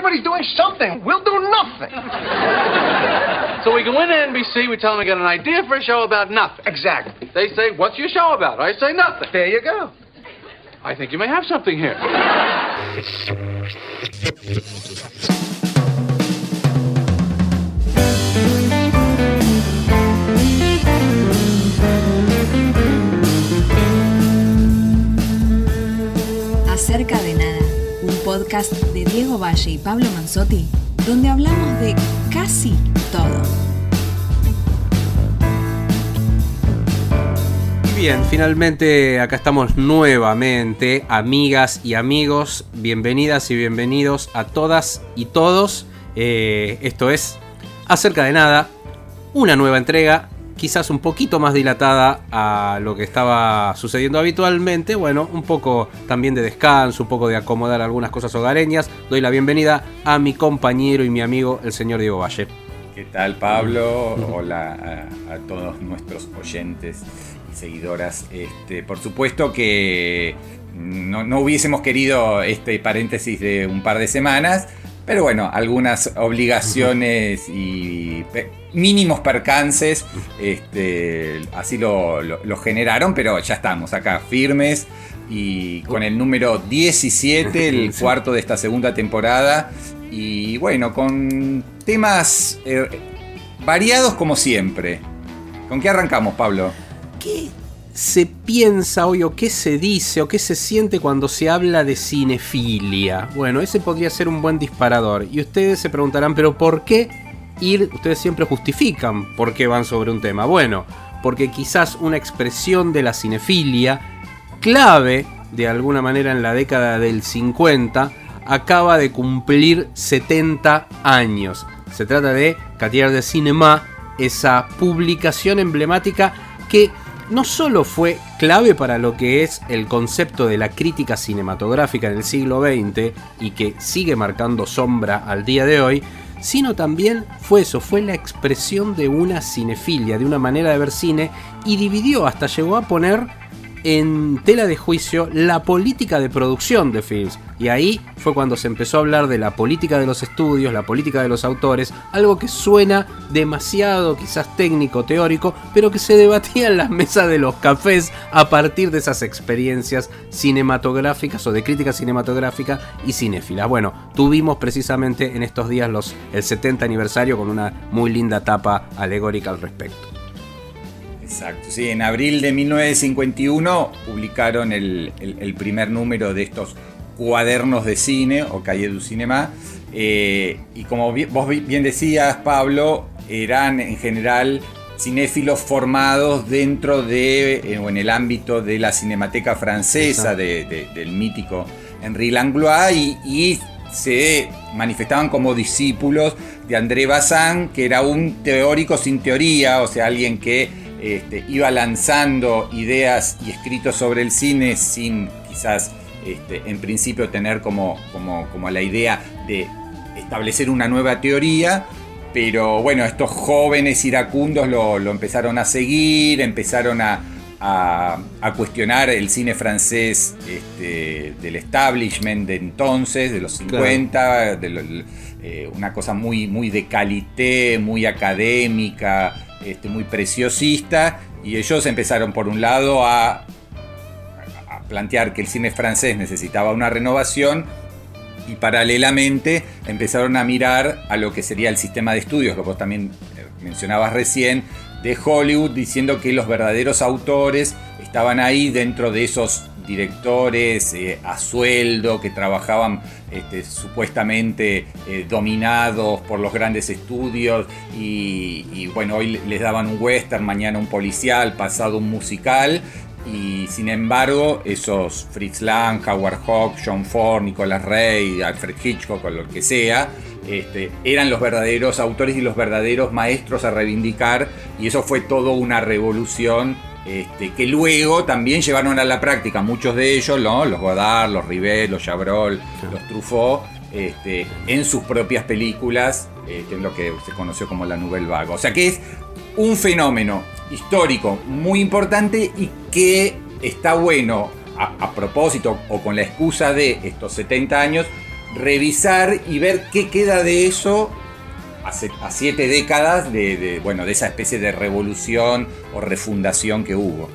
Everybody's doing something. We'll do nothing. So we go into NBC, we tell them we got an idea for a show about nothing. Exactly. They say, What's your show about? I say, Nothing. There you go. I think you may have something here. Acerca de nada, un podcast de Diego Valle y Pablo Manzotti, donde hablamos de casi todo. Bien, finalmente acá estamos nuevamente, amigas y amigos, bienvenidas y bienvenidos a todas y todos. Eh, esto es Acerca de Nada, una nueva entrega, quizás un poquito más dilatada a lo que estaba sucediendo habitualmente. Bueno, un poco también de descanso, un poco de acomodar algunas cosas hogareñas. Doy la bienvenida a mi compañero y mi amigo, el señor Diego Valle. ¿Qué tal Pablo? Hola a, a todos nuestros oyentes y seguidoras. Este, por supuesto que no, no hubiésemos querido este paréntesis de un par de semanas, pero bueno, algunas obligaciones y pe- mínimos percances este, así lo, lo- lo generaron, pero ya estamos acá firmes y con el número 17, el cuarto de esta segunda temporada. Y bueno, con temas eh, variados como siempre. ¿Con qué arrancamos, Pablo? ¿Qué se piensa hoy o qué se dice o qué se siente cuando se habla de cinefilia? Bueno, ese podría ser un buen disparador. Y ustedes se preguntarán, pero ¿por qué ir? Ustedes siempre justifican por qué van sobre un tema. Bueno, porque quizás una expresión de la cinefilia clave de alguna manera en la década del 50 acaba de cumplir 70 años. Se trata de Cartier de Cinema, esa publicación emblemática que no solo fue clave para lo que es el concepto de la crítica cinematográfica en el siglo XX y que sigue marcando sombra al día de hoy, sino también fue eso, fue la expresión de una cinefilia, de una manera de ver cine y dividió, hasta llegó a poner en tela de juicio la política de producción de films. Y ahí fue cuando se empezó a hablar de la política de los estudios, la política de los autores, algo que suena demasiado quizás técnico, teórico, pero que se debatía en las mesas de los cafés a partir de esas experiencias cinematográficas o de crítica cinematográfica y cinéfilas. Bueno, tuvimos precisamente en estos días los, el 70 aniversario con una muy linda tapa alegórica al respecto. Exacto, sí, en abril de 1951 publicaron el, el- el primer número de estos cuadernos de cine o Calle du Cinema. eh, y como vos bi- bien decías, Pablo, eran en general cinéfilos formados dentro de eh, o en el ámbito de la cinemateca francesa de- de- del mítico Henri Langlois y, y se manifestaban como discípulos de André Bazin, que era un teórico sin teoría, o sea, alguien que este, iba lanzando ideas y escritos sobre el cine sin quizás este, en principio tener como, como, como la idea de establecer una nueva teoría. Pero bueno, estos jóvenes iracundos lo, lo empezaron a seguir, empezaron a, a- a cuestionar el cine francés este, del establishment de entonces, de los 50, de lo- eh, una cosa muy, muy de calité, muy académica, este, muy preciosista, y ellos empezaron por un lado a, a plantear que el cine francés necesitaba una renovación y paralelamente empezaron a mirar a lo que sería el sistema de estudios, que vos también eh, mencionabas recién, de Hollywood, diciendo que los verdaderos autores estaban ahí dentro de esos directores eh, a sueldo que trabajaban este, supuestamente eh, dominados por los grandes estudios y, bueno, hoy les daban un western, mañana un policial, pasado un musical y sin embargo, esos Fritz Lang, Howard Hawks, John Ford, Nicolas Ray, Alfred Hitchcock o lo que sea, este, eran los verdaderos autores y los verdaderos maestros a reivindicar. Y eso fue todo una revolución este, que luego también llevaron a la práctica muchos de ellos, ¿no? los Godard, los Rivet, los Chabrol, los Truffaut, este, en sus propias películas, eh, que es lo que se conoció como la Nouvelle Vague. O sea que es un fenómeno histórico muy importante y que está bueno a, a propósito o con la excusa de estos 70 años revisar y ver qué queda de eso hace, a siete décadas de, bueno, de esa especie de revolución o refundación que hubo.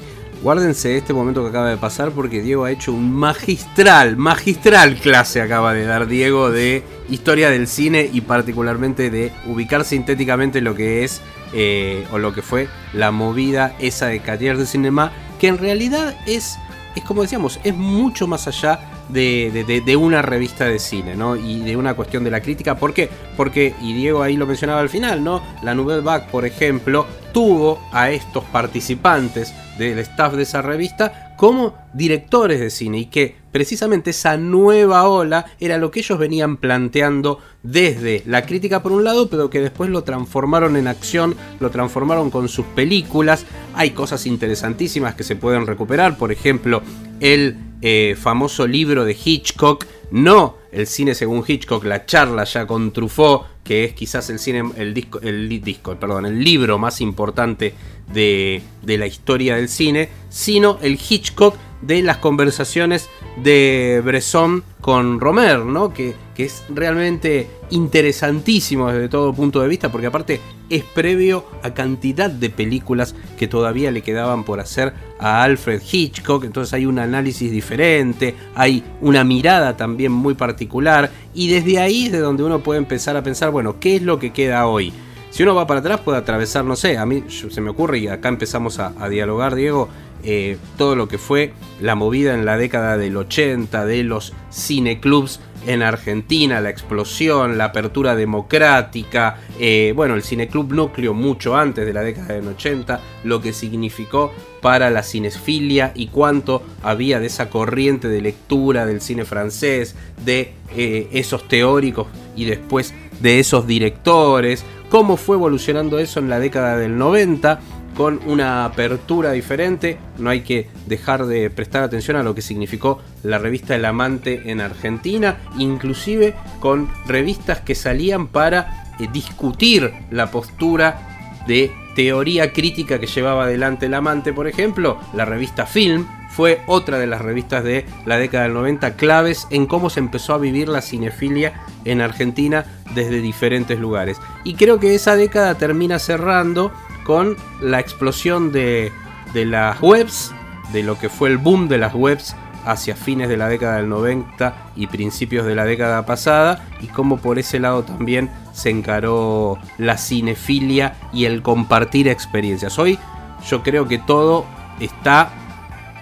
Guárdense este momento que acaba de pasar porque Diego ha hecho un magistral, magistral clase acaba de dar Diego de historia del cine y particularmente de ubicar sintéticamente lo que es eh, o lo que fue la movida esa de Carrière de Cinema, que en realidad es, es como decíamos, es mucho más allá de, de, una revista de cine, ¿no? Y de una cuestión de la crítica. ¿Por qué? Porque, y Diego ahí lo mencionaba al final, ¿no? La Nouvelle Vague, por ejemplo, tuvo a estos participantes del staff de esa revista como directores de cine y que precisamente esa nueva ola era lo que ellos venían planteando desde la crítica por un lado, pero que después lo transformaron en acción, lo transformaron con sus películas. Hay cosas interesantísimas que se pueden recuperar, por ejemplo, el eh, famoso libro de Hitchcock, no el cine según Hitchcock, la charla ya con Truffaut, que es quizás el cine, el disco, el disco, perdón, el libro más importante de, de la historia del cine, sino el Hitchcock de las conversaciones de Bresson con Romer, ¿no? Que, que, es realmente interesantísimo desde todo punto de vista, porque aparte es previo a cantidad de películas que todavía le quedaban por hacer a Alfred Hitchcock, entonces hay un análisis diferente, hay una mirada también muy particular, y desde ahí es de donde uno puede empezar a pensar, bueno, ¿qué es lo que queda hoy? Si uno va para atrás puede atravesar, no sé, a mí se me ocurre y acá empezamos a, dialogar, Diego, eh, todo lo que fue la movida en la década del 80 de los cineclubs en Argentina, la explosión, la apertura democrática, eh, bueno, el cineclub núcleo mucho antes de la década del 80, lo que significó para la cinefilia y cuánto había de esa corriente de lectura del cine francés, de eh, esos teóricos y después de esos directores, cómo fue evolucionando eso en la década del 90 con una apertura diferente. No hay que dejar de prestar atención a lo que significó la revista El Amante en Argentina, inclusive con revistas que salían para eh, discutir la postura de teoría crítica que llevaba adelante El Amante, por ejemplo, la revista Film. Fue otra de las revistas de la década del 90 claves en cómo se empezó a vivir la cinefilia en Argentina desde diferentes lugares. Y creo que esa década termina cerrando con la explosión de, de, las webs, de lo que fue el boom de las webs hacia fines de la década del 90 y principios de la década pasada, y cómo por ese lado también se encaró la cinefilia y el compartir experiencias. Hoy yo creo que todo está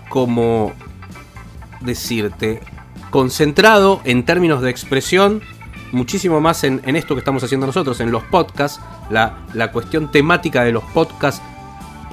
como decirte concentrado en términos de expresión muchísimo más en, esto que estamos haciendo nosotros, en los podcasts. La, la, cuestión temática de los podcasts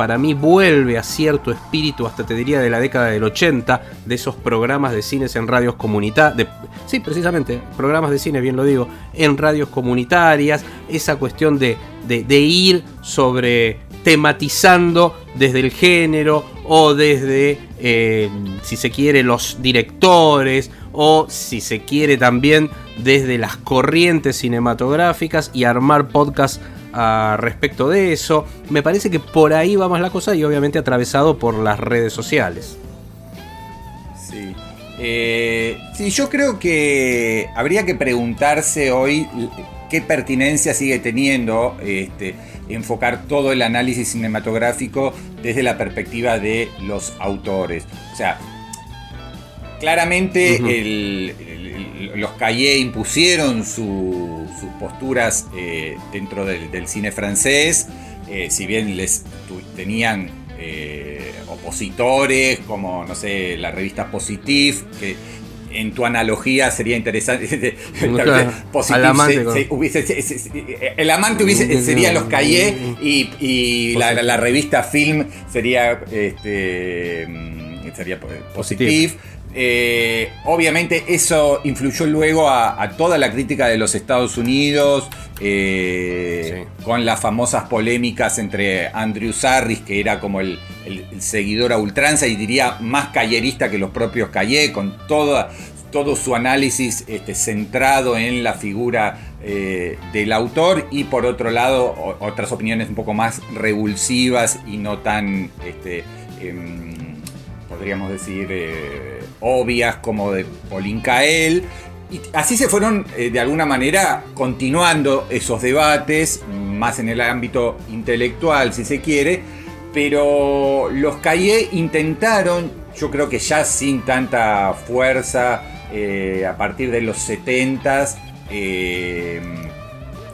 para mí vuelve a cierto espíritu, hasta te diría de la década del 80, de esos programas de cines en radios comunitarias. Sí, precisamente, programas de cine, bien lo digo, en radios comunitarias. Esa cuestión de, de, de ir sobre tematizando desde el género o desde, eh, si se quiere, los directores o si se quiere también desde las corrientes cinematográficas y armar podcast a respecto de eso. Me parece que por ahí va más la cosa y obviamente atravesado por las redes sociales. Sí. Eh, sí, yo creo que habría que preguntarse hoy qué pertinencia sigue teniendo este, enfocar todo el análisis cinematográfico desde la perspectiva de los autores. O sea, claramente uh -huh. el, el, los Cahiers impusieron su, sus posturas eh, dentro del, del, cine francés, eh, si bien les tenían eh, opositores como, no sé, la revista Positif, que en tu analogía sería interesante. Positif, amante, se, se, hubiese, se, el amante hubiese, sería los Cahiers y, y la, la, la, revista Film sería, este, sería Positif. Eh, obviamente eso influyó luego a, a, toda la crítica de los Estados Unidos, eh, sí. con las famosas polémicas entre Andrew Sarris, que era como el, el, el seguidor a ultranza y diría más callerista que los propios Calle, con toda, todo su análisis este, centrado en la figura eh, del autor y por otro lado o, otras opiniones un poco más revulsivas y no tan, este, eh, podríamos decir, obvias como de Pauline Kael. y así se fueron, eh, de alguna manera, continuando esos debates, más en el ámbito intelectual, si se quiere, pero los Caillé intentaron, yo creo que ya sin tanta fuerza, eh, a partir de los 70s, eh,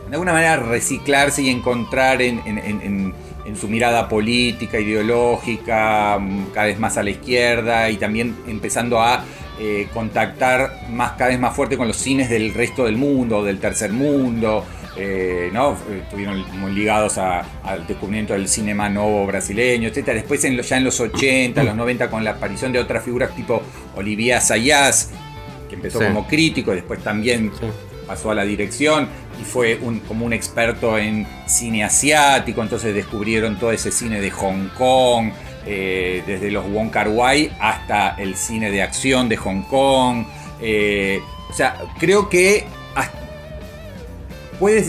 de alguna manera reciclarse y encontrar en, en- en- en su mirada política, ideológica, mm, cada vez más a la izquierda y también empezando a eh, contactar más, cada vez más fuerte con los cines del resto del mundo, del tercer mundo. eh, ¿no? Eh, Estuvieron muy ligados a- al descubrimiento del cinema nuevo brasileño, etc. Después en lo- ya en los 80, los 90 con la aparición de otras figuras tipo Olivia Sayas, que empezó Sí. como crítico y después también Sí. pasó a la dirección y fue un- como un experto en cine asiático, entonces descubrieron todo ese cine de Hong Kong, eh, desde los Wong Kar Wai hasta el cine de acción de Hong Kong. eh, o sea, creo que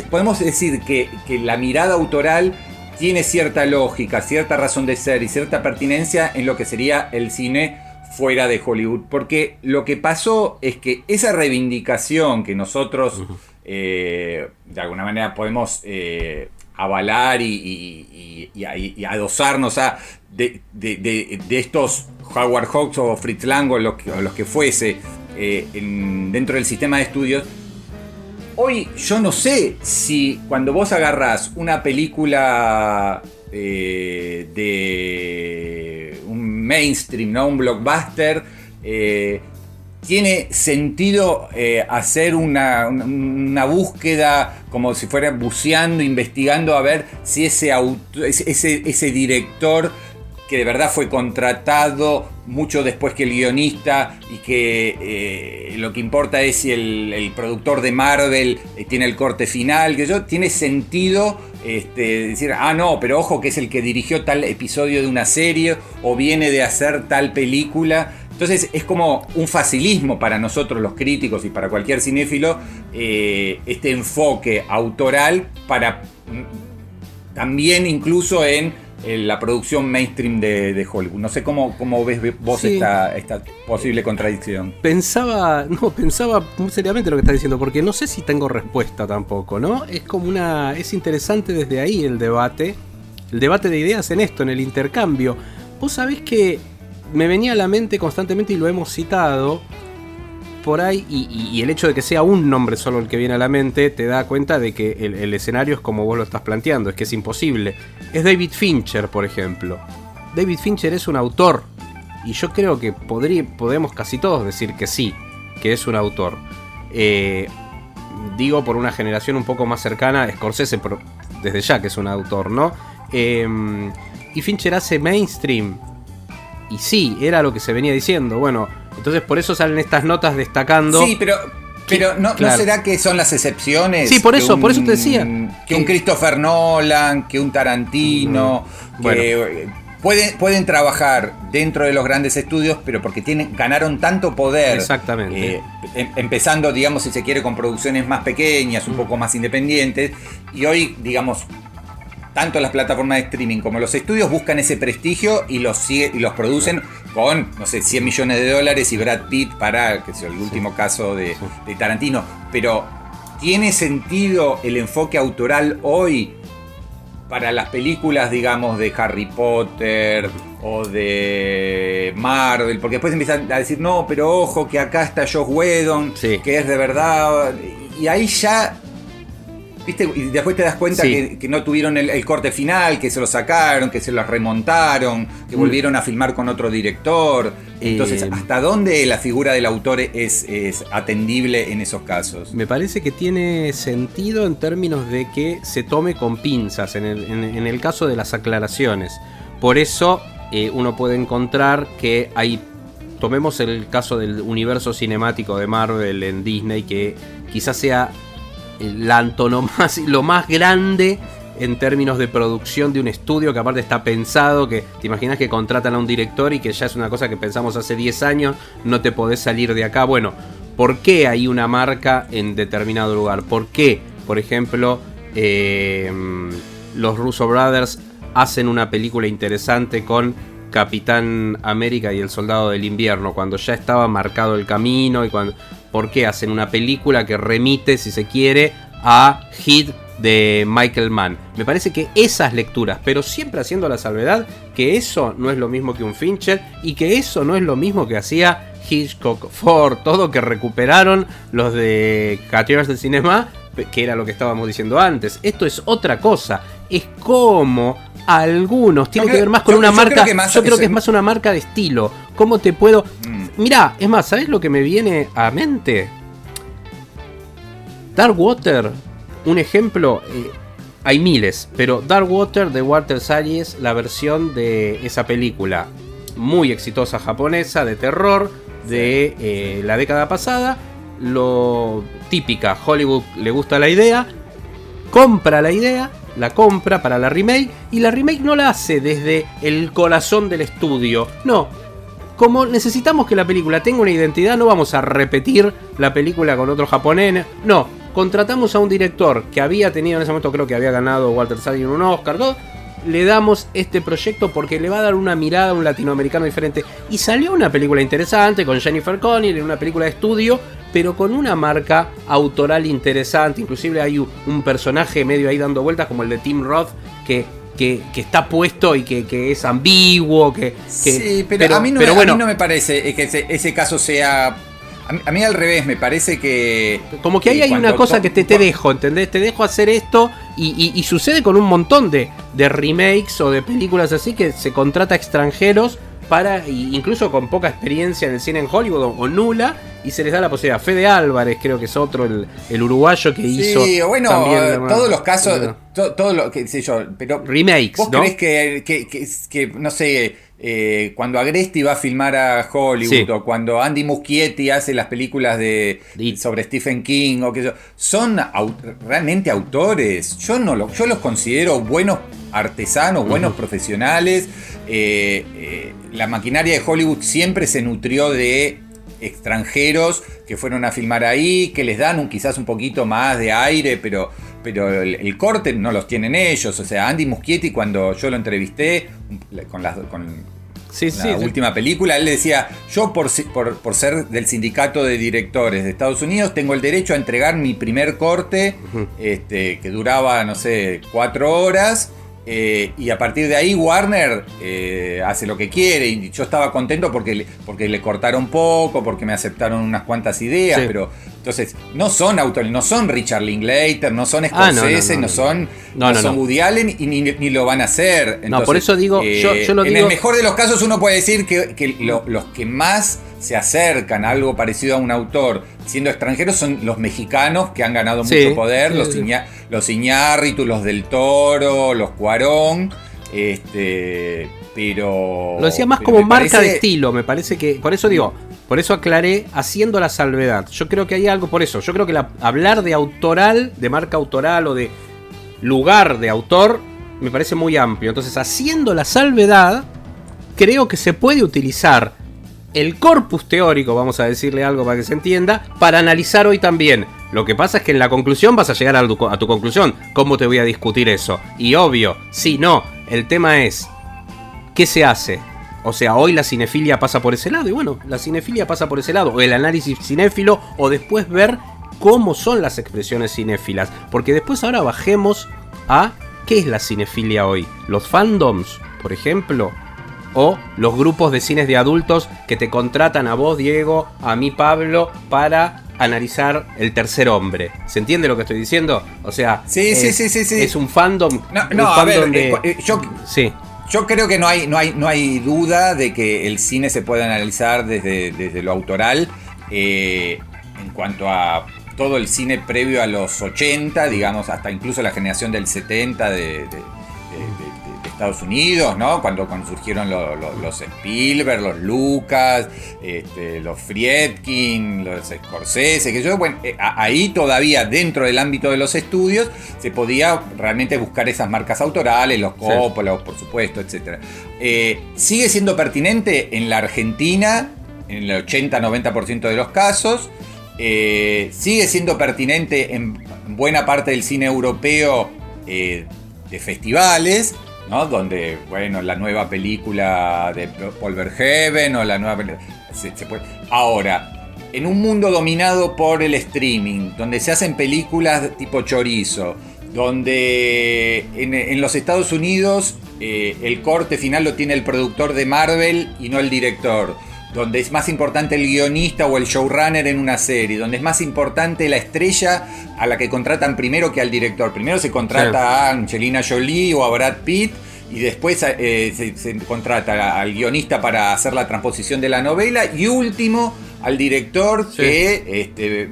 podemos decir que la mirada autoral tiene cierta lógica, cierta razón de ser y cierta pertinencia en lo que sería el cine fuera de Hollywood. Porque lo que pasó es que esa reivindicación que nosotros eh, de alguna manera podemos eh, avalar y, adosarnos a de, estos Howard Hawks o Fritz Lang o los que, o los que fuese eh, en- dentro del sistema de estudios, Hoy yo no sé si cuando vos agarrás una película de un mainstream, ¿no? un blockbuster, tiene sentido eh, hacer una, una- búsqueda como si fuera buceando, investigando a ver si ese, auto- ese, ese- director que de verdad fue contratado mucho después que el guionista y que eh, lo que importa es si el, el productor de Marvel eh, tiene el corte final, que yo tiene sentido este, decir, ah no, pero ojo que es el que dirigió tal episodio de una serie o viene de hacer tal película. Entonces es como un facilismo para nosotros los críticos y para cualquier cinéfilo eh, este enfoque autoral para mm, también incluso en eh, la producción mainstream de, de Hollywood. No sé cómo, cómo ves vos Sí. esta, esta posible contradicción. Pensaba, no, pensaba muy seriamente lo que estás diciendo, porque no sé si tengo respuesta tampoco, ¿no? Es como una. Es interesante desde ahí el debate. El debate de ideas en esto, en el intercambio. Vos sabés que me venía a la mente constantemente y lo hemos citado. Por ahí, y, el hecho de que sea un nombre solo el que viene a la mente, te da cuenta de que el, escenario es como vos lo estás planteando, es que es imposible. Es David Fincher, por ejemplo. David Fincher es un autor, y yo creo que podemos casi todos decir que sí, que es un autor. Eh, digo por una generación un poco más cercana, Scorsese por- desde ya que es un autor, ¿no? Eh, y Fincher hace mainstream. Y sí, era lo que se venía diciendo. Bueno, entonces por eso salen estas notas destacando. Sí, pero, pero ¿no, ¿no será que son las excepciones? Sí, por eso, por eso te decía. Que un Christopher Nolan, que un Tarantino, Mm, que pueden, pueden trabajar dentro de los grandes estudios, pero porque tienen, ganaron tanto poder. Exactamente. eh, em- empezando, digamos, si se quiere, con producciones más pequeñas, un poco más independientes. Y hoy, digamos, tanto las plataformas de streaming como los estudios buscan ese prestigio y los, sigue- y los producen con, no sé, 100 millones de dólares y Brad Pitt para, que sea el último caso de, de Tarantino. Pero, ¿tiene sentido el enfoque autoral hoy para las películas, digamos, de Harry Potter o de Marvel? Porque después empiezan a decir, no, pero ojo, que acá está Josh Whedon, Sí. que es de verdad. Y ahí ya ¿Viste? Y después te das cuenta Sí. que, que no tuvieron el, el corte final, que se lo sacaron, que se lo remontaron, que Mm. volvieron a filmar con otro director. Entonces, Eh, ¿hasta dónde la figura del autor es, es atendible en esos casos? Me parece que tiene sentido en términos de que se tome con pinzas en el, en- en el caso de las aclaraciones. Por eso eh, uno puede encontrar que hay, tomemos el caso del universo cinemático de Marvel en Disney, que quizás sea la antonomasia, lo más grande en términos de producción de un estudio que aparte está pensado, que te imaginas que contratan a un director y que ya es una cosa que pensamos hace 10 años, no te podés salir de acá. Bueno, ¿por qué hay una marca en determinado lugar? ¿Por qué, por ejemplo, eh, los Russo Brothers hacen una película interesante con Capitán América y el Soldado del Invierno, cuando ya estaba marcado el camino y cuando... por qué hacen una película que remite, si se quiere, a Hit de Michael Mann. Me parece que esas lecturas, pero siempre haciendo la salvedad que eso no es lo mismo que un Fincher y que eso no es lo mismo que hacía Hitchcock, Ford, todo que recuperaron los de Categories del Cinema, que era lo que estábamos diciendo antes. Esto es otra cosa. Es como algunos tiene que ver más con yo- una yo marca. creo que más- yo creo que es más una marca de estilo. ¿Cómo te puedo.? Mirá, es más, ¿sabes lo que me viene a mente? Dark Water, un ejemplo, eh, hay miles, pero Dark Water de Walter Salles, la versión de esa película muy exitosa japonesa de terror de eh, la década pasada, lo típica, Hollywood le gusta la idea, compra la idea, la compra para la remake y la remake no la hace desde el corazón del estudio, no. Como necesitamos que la película tenga una identidad, no vamos a repetir la película con otro japonés. No, contratamos a un director que había tenido en ese momento, creo que había ganado Walter Salles un Oscar. Le damos este proyecto porque le va a dar una mirada a un latinoamericano diferente. Y salió una película interesante con Jennifer Connelly, una película de estudio, pero con una marca autoral interesante. Inclusive hay un personaje medio ahí dando vueltas como el de Tim Roth que, que, que está puesto y que, que es ambiguo. Que, sí, pero, a, mí no, pero me, a mí no me parece que ese, ese caso sea... A mí, a mí al revés, me parece que... Como que ahí hay una cosa que te, te dejo, ¿entendés? Te dejo hacer esto y, y- y sucede con un montón de, de remakes o de películas así que se contrata a extranjeros para, y incluso con poca experiencia en el cine en Hollywood o, nula, y se les da la posibilidad. Fede Álvarez creo que es otro, el, el uruguayo que hizo... Sí, bueno, también eh, todos los casos, una- to- todo lo que sé yo, pero Remakes, ¿Vos ¿no? crees que, que, que- que, no sé, eh, cuando Agresti va a filmar a Hollywood Sí. o cuando Andy Muschietti hace las películas de Y- sobre Stephen King o que yo, son au- realmente autores? Yo no lo, yo los considero buenos artesanos, buenos profesionales. Eh, eh, la maquinaria de Hollywood siempre se nutrió de extranjeros que fueron a filmar ahí, que les dan un, quizás un poquito más de aire, pero, pero el, el corte no los tienen ellos. O sea, Andy Muschietti, cuando yo lo entrevisté con, las, con Sí, la sí, sí. última película, él le decía, yo por, por, por ser del sindicato de directores de Estados Unidos, tengo el derecho a entregar mi primer corte, este, que duraba, no sé, cuatro horas. eh, y a partir de ahí Warner eh, hace lo que quiere y yo estaba contento porque le, porque le cortaron poco, porque me aceptaron unas cuantas ideas, Sí. pero entonces no son autores, no son Richard Linklater, no son Ah, no, no, Scorsese, no, son, No, son. Woody Allen y ni, ni lo van a hacer. No, por eso digo, yo- yo lo en digo- el mejor de los casos uno puede decir que, que lo- los que más se acercan a algo parecido a un autor siendo extranjeros son los mexicanos que han ganado Sí, mucho poder, sí, los, sí. Iña- los Iñárritu, los del Toro, los Cuarón, este, pero... Lo decía más como marca de estilo, me parece que. Por eso digo, por eso aclaré haciendo la salvedad. Yo creo que hay algo por eso. Yo creo que la- hablar de autoral, de marca autoral o de lugar de autor, me parece muy amplio. Entonces, haciendo la salvedad, creo que se puede utilizar el corpus teórico, vamos a decirle algo para que se entienda, para analizar hoy también. Lo que pasa es que en la conclusión vas a llegar a tu, a tu conclusión. ¿Cómo te voy a discutir eso? Y obvio, sí, no. El tema es, ¿qué se hace? O sea, hoy la cinefilia pasa por ese lado. Y bueno, la cinefilia pasa por ese lado. O el análisis cinéfilo. O después ver cómo son las expresiones cinéfilas. Porque después ahora bajemos a qué es la cinefilia hoy. Los fandoms, por ejemplo. O los grupos de cines de adultos que te contratan a vos, Diego, a mí, Pablo, para analizar el tercer hombre. ¿Se entiende lo que estoy diciendo? O sea, Sí, sí, es, sí, sí, sí. es un fandom. No, un no, a ver, de- eh, eh, yo, Sí. Yo creo que no hay, no hay, no hay duda de que el cine se puede analizar desde, desde lo autoral. eh, en cuanto a todo el cine previo a los 80, digamos, hasta incluso la generación del 70 de, Estados Unidos, ¿no? Cuando, cuando surgieron lo- lo- los Spielberg, los Lucas, este, los Friedkin, los Scorsese, que yo, bueno, eh, ahí todavía dentro del ámbito de los estudios se podía realmente buscar esas marcas autorales, los Coppola, por supuesto, etc. sigue siendo pertinente en la Argentina, en el 80-90% de los casos. Eh, sigue siendo pertinente en buena parte del cine europeo eh, de festivales, Donde, bueno, la nueva película de Paul Verhoeven o la nueva película... Ahora, en un mundo dominado por el streaming, donde se hacen películas tipo chorizo, donde en, los Estados Unidos eh, el corte final lo tiene el productor de Marvel y no el director, donde es más importante el guionista o el showrunner en una serie, donde es más importante la estrella a la que contratan primero que al director. Primero se contrata a Angelina Jolie o a Brad Pitt y después eh, se, contrata al guionista para hacer la transposición de la novela y último al director que este,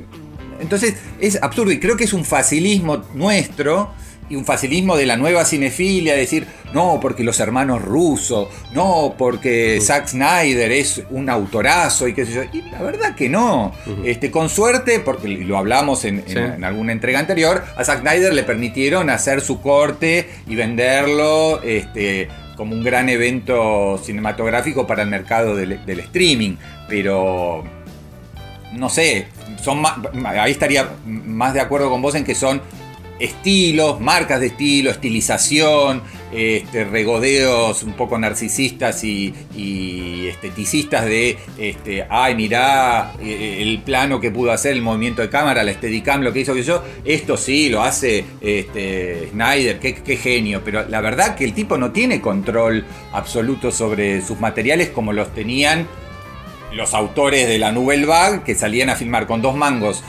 entonces es absurdo y creo que es un facilismo nuestro y un facilismo de la nueva cinefilia, decir, no, porque los hermanos rusos, no, porque Zack Snyder es un autorazo y qué sé yo. Y la verdad que no. este, con suerte, porque lo hablamos en, alguna entrega anterior, a Zack Snyder le permitieron hacer su corte y venderlo este, como un gran evento cinematográfico para el mercado del, del streaming. Pero, no sé, son ahí estaría más de acuerdo con vos en que son estilos, marcas de estilo, estilización, este, regodeos un poco narcisistas y, esteticistas de, este, ay, mirá eh, el plano que pudo hacer, el movimiento de cámara, la Steadicam, lo que hizo que yo, esto sí, lo hace este, Snyder, qué, qué genio, pero la verdad que el tipo no tiene control absoluto sobre sus materiales como los tenían los autores de la Nouvelle Vague que salían a filmar con dos mangos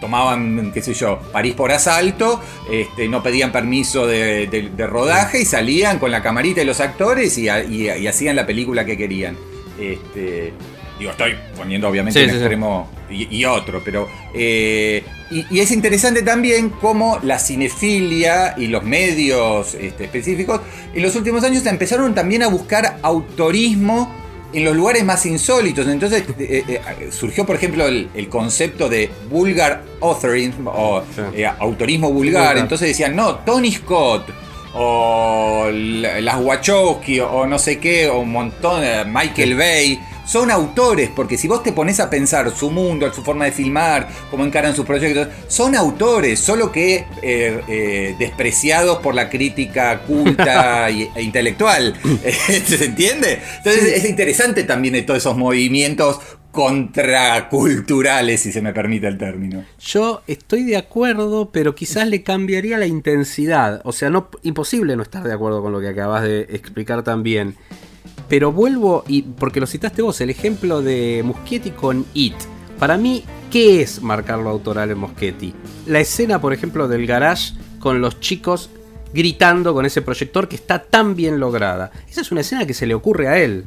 tomaban, qué sé yo, París por asalto, este, no pedían permiso de, rodaje y salían con la camarita de los actores y, hacían la película que querían. Este, digo, estoy poniendo obviamente un extremo y, otro, pero... Eh, y, es interesante también cómo la cinefilia y los medios este, específicos en los últimos años empezaron también a buscar autorismo en los lugares más insólitos. Entonces eh, eh, eh, surgió, por ejemplo, el, concepto de vulgar authorism o autorismo vulgar. Entonces decían, no, Tony Scott o las Wachowski o no sé qué, o un montón, Michael Bay son autores, porque si vos te pones a pensar su mundo, su forma de filmar, cómo encaran sus proyectos, son autores, solo que eh, eh, despreciados por la crítica culta e intelectual. ¿Se entiende? Entonces es interesante también todos esos movimientos contraculturales, si se me permite el término. Yo estoy de acuerdo, pero quizás le cambiaría la intensidad. O sea, no imposible no estar de acuerdo con lo que acabas de explicar también. Pero vuelvo, y porque lo citaste vos, el ejemplo de Muschietti con It. Para mí, ¿qué es marcar lo autoral en Muschietti? La escena, por ejemplo, del garage con los chicos gritando con ese proyector que está tan bien lograda. Esa es una escena que se le ocurre a él.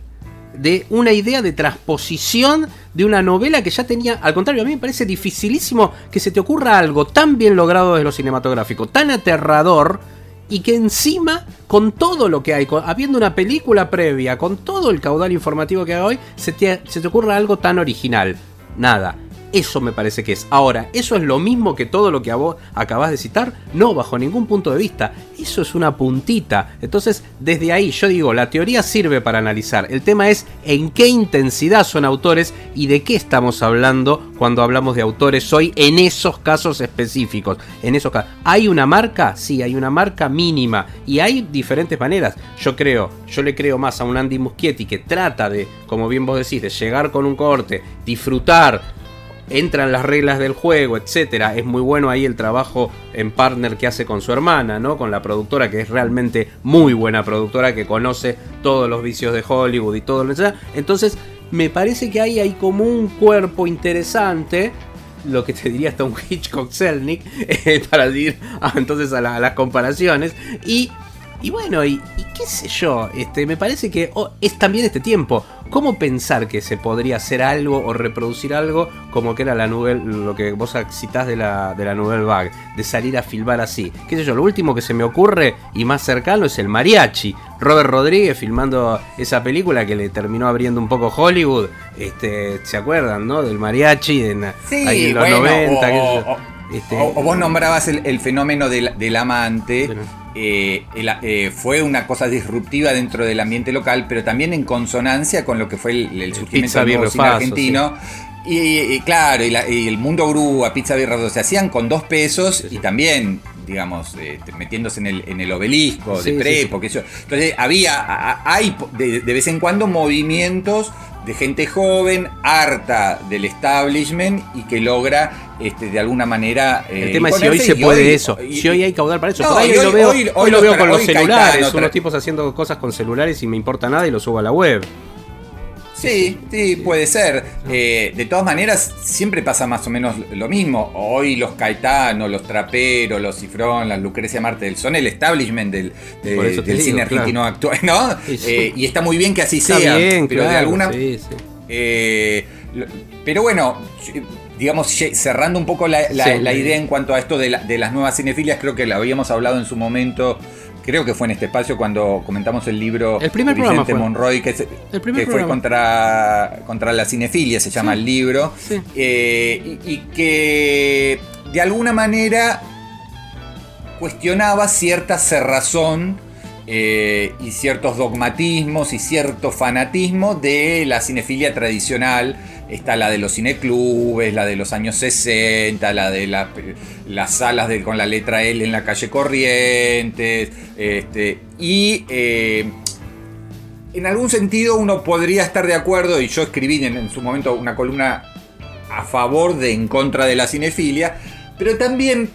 De una idea de transposición de una novela que ya tenía. Al contrario, a mí me parece dificilísimo que se te ocurra algo tan bien logrado desde lo cinematográfico, tan aterrador y que encima, con todo lo que hay, habiendo una película previa, con todo el caudal informativo que hay hoy, se te, se te ocurra algo tan original. Nada. Eso me parece que es. Ahora, ¿eso es lo mismo que todo lo que a vos acabas de citar? No, bajo ningún punto de vista. Eso es una puntita. Entonces, desde ahí yo digo, la teoría sirve para analizar. El tema es en qué intensidad son autores y de qué estamos hablando cuando hablamos de autores hoy en esos casos específicos. En esos casos. ¿Hay una marca? Sí, hay una marca mínima. Y hay diferentes maneras. Yo creo, yo le creo más a un Andy Muschietti que trata de, como bien vos decís, de llegar con un corte, disfrutar entran las reglas del juego, etcétera. Es muy bueno ahí el trabajo en partner que hace con su hermana, ¿no? Con la productora que es realmente muy buena productora que conoce todos los vicios de Hollywood y todo lo que. Entonces, me parece que ahí hay como un cuerpo interesante lo que te diría hasta un Hitchcock Selnick eh, para ir entonces a, las comparaciones y y bueno, y, qué sé yo, este, me parece que oh, es también este tiempo. ¿Cómo pensar que se podría hacer algo o reproducir algo como que era la nouvelle, lo que vos citás de la, de la Nouvelle Vague, de salir a filmar así? ¿Qué sé yo? Lo último que se me ocurre y más cercano es el mariachi. Robert Rodríguez filmando esa película que le terminó abriendo un poco Hollywood. Este, ¿Se acuerdan, no? Del mariachi en, ahí en los 90. Este, o, vos nombrabas el, fenómeno del, amante. Eh, eh, fue una cosa disruptiva dentro del ambiente local, pero también en consonancia con lo que fue el, surgimiento del cine argentino. Y, claro, y, el mundo grúa, pizza birra, se hacían con dos pesos y también digamos, eh, metiéndose en el, en el obelisco de Prepo, que eso. Entonces había, hay de, vez en cuando movimientos de gente joven, harta del establishment y que logra este, de alguna manera. Eh, el tema es si hoy se puede eso. si hoy hay caudal para eso. hoy, lo veo, hoy, lo veo con los celulares. unos tipos haciendo cosas con celulares y me importa nada y lo subo a la web. Sí, sí, puede ser. Eh, de todas maneras, siempre pasa más o menos lo mismo. Hoy los Caetano, los Traperos, los Cifrón, las Lucrecia Martel son el establishment del, cine argentino actual, ¿no? Eh, y está muy bien que así sea. pero de alguna. Eh, pero bueno, digamos, cerrando un poco la, idea en cuanto a esto de, de las nuevas cinefilias, creo que la habíamos hablado en su momento creo que fue en este espacio cuando comentamos el libro el primer de Vicente Monroy, que, fue contra, contra la cinefilia, se llama el libro, eh, y, que de alguna manera cuestionaba cierta cerrazón eh, y ciertos dogmatismos y cierto fanatismo de la cinefilia tradicional Está la de los cineclubes, la de los años 60, la de las salas con la letra L en la calle Corrientes. Este, y eh, en algún sentido uno podría estar de acuerdo, y yo escribí en, su momento una columna a favor de en contra de la cinefilia, pero también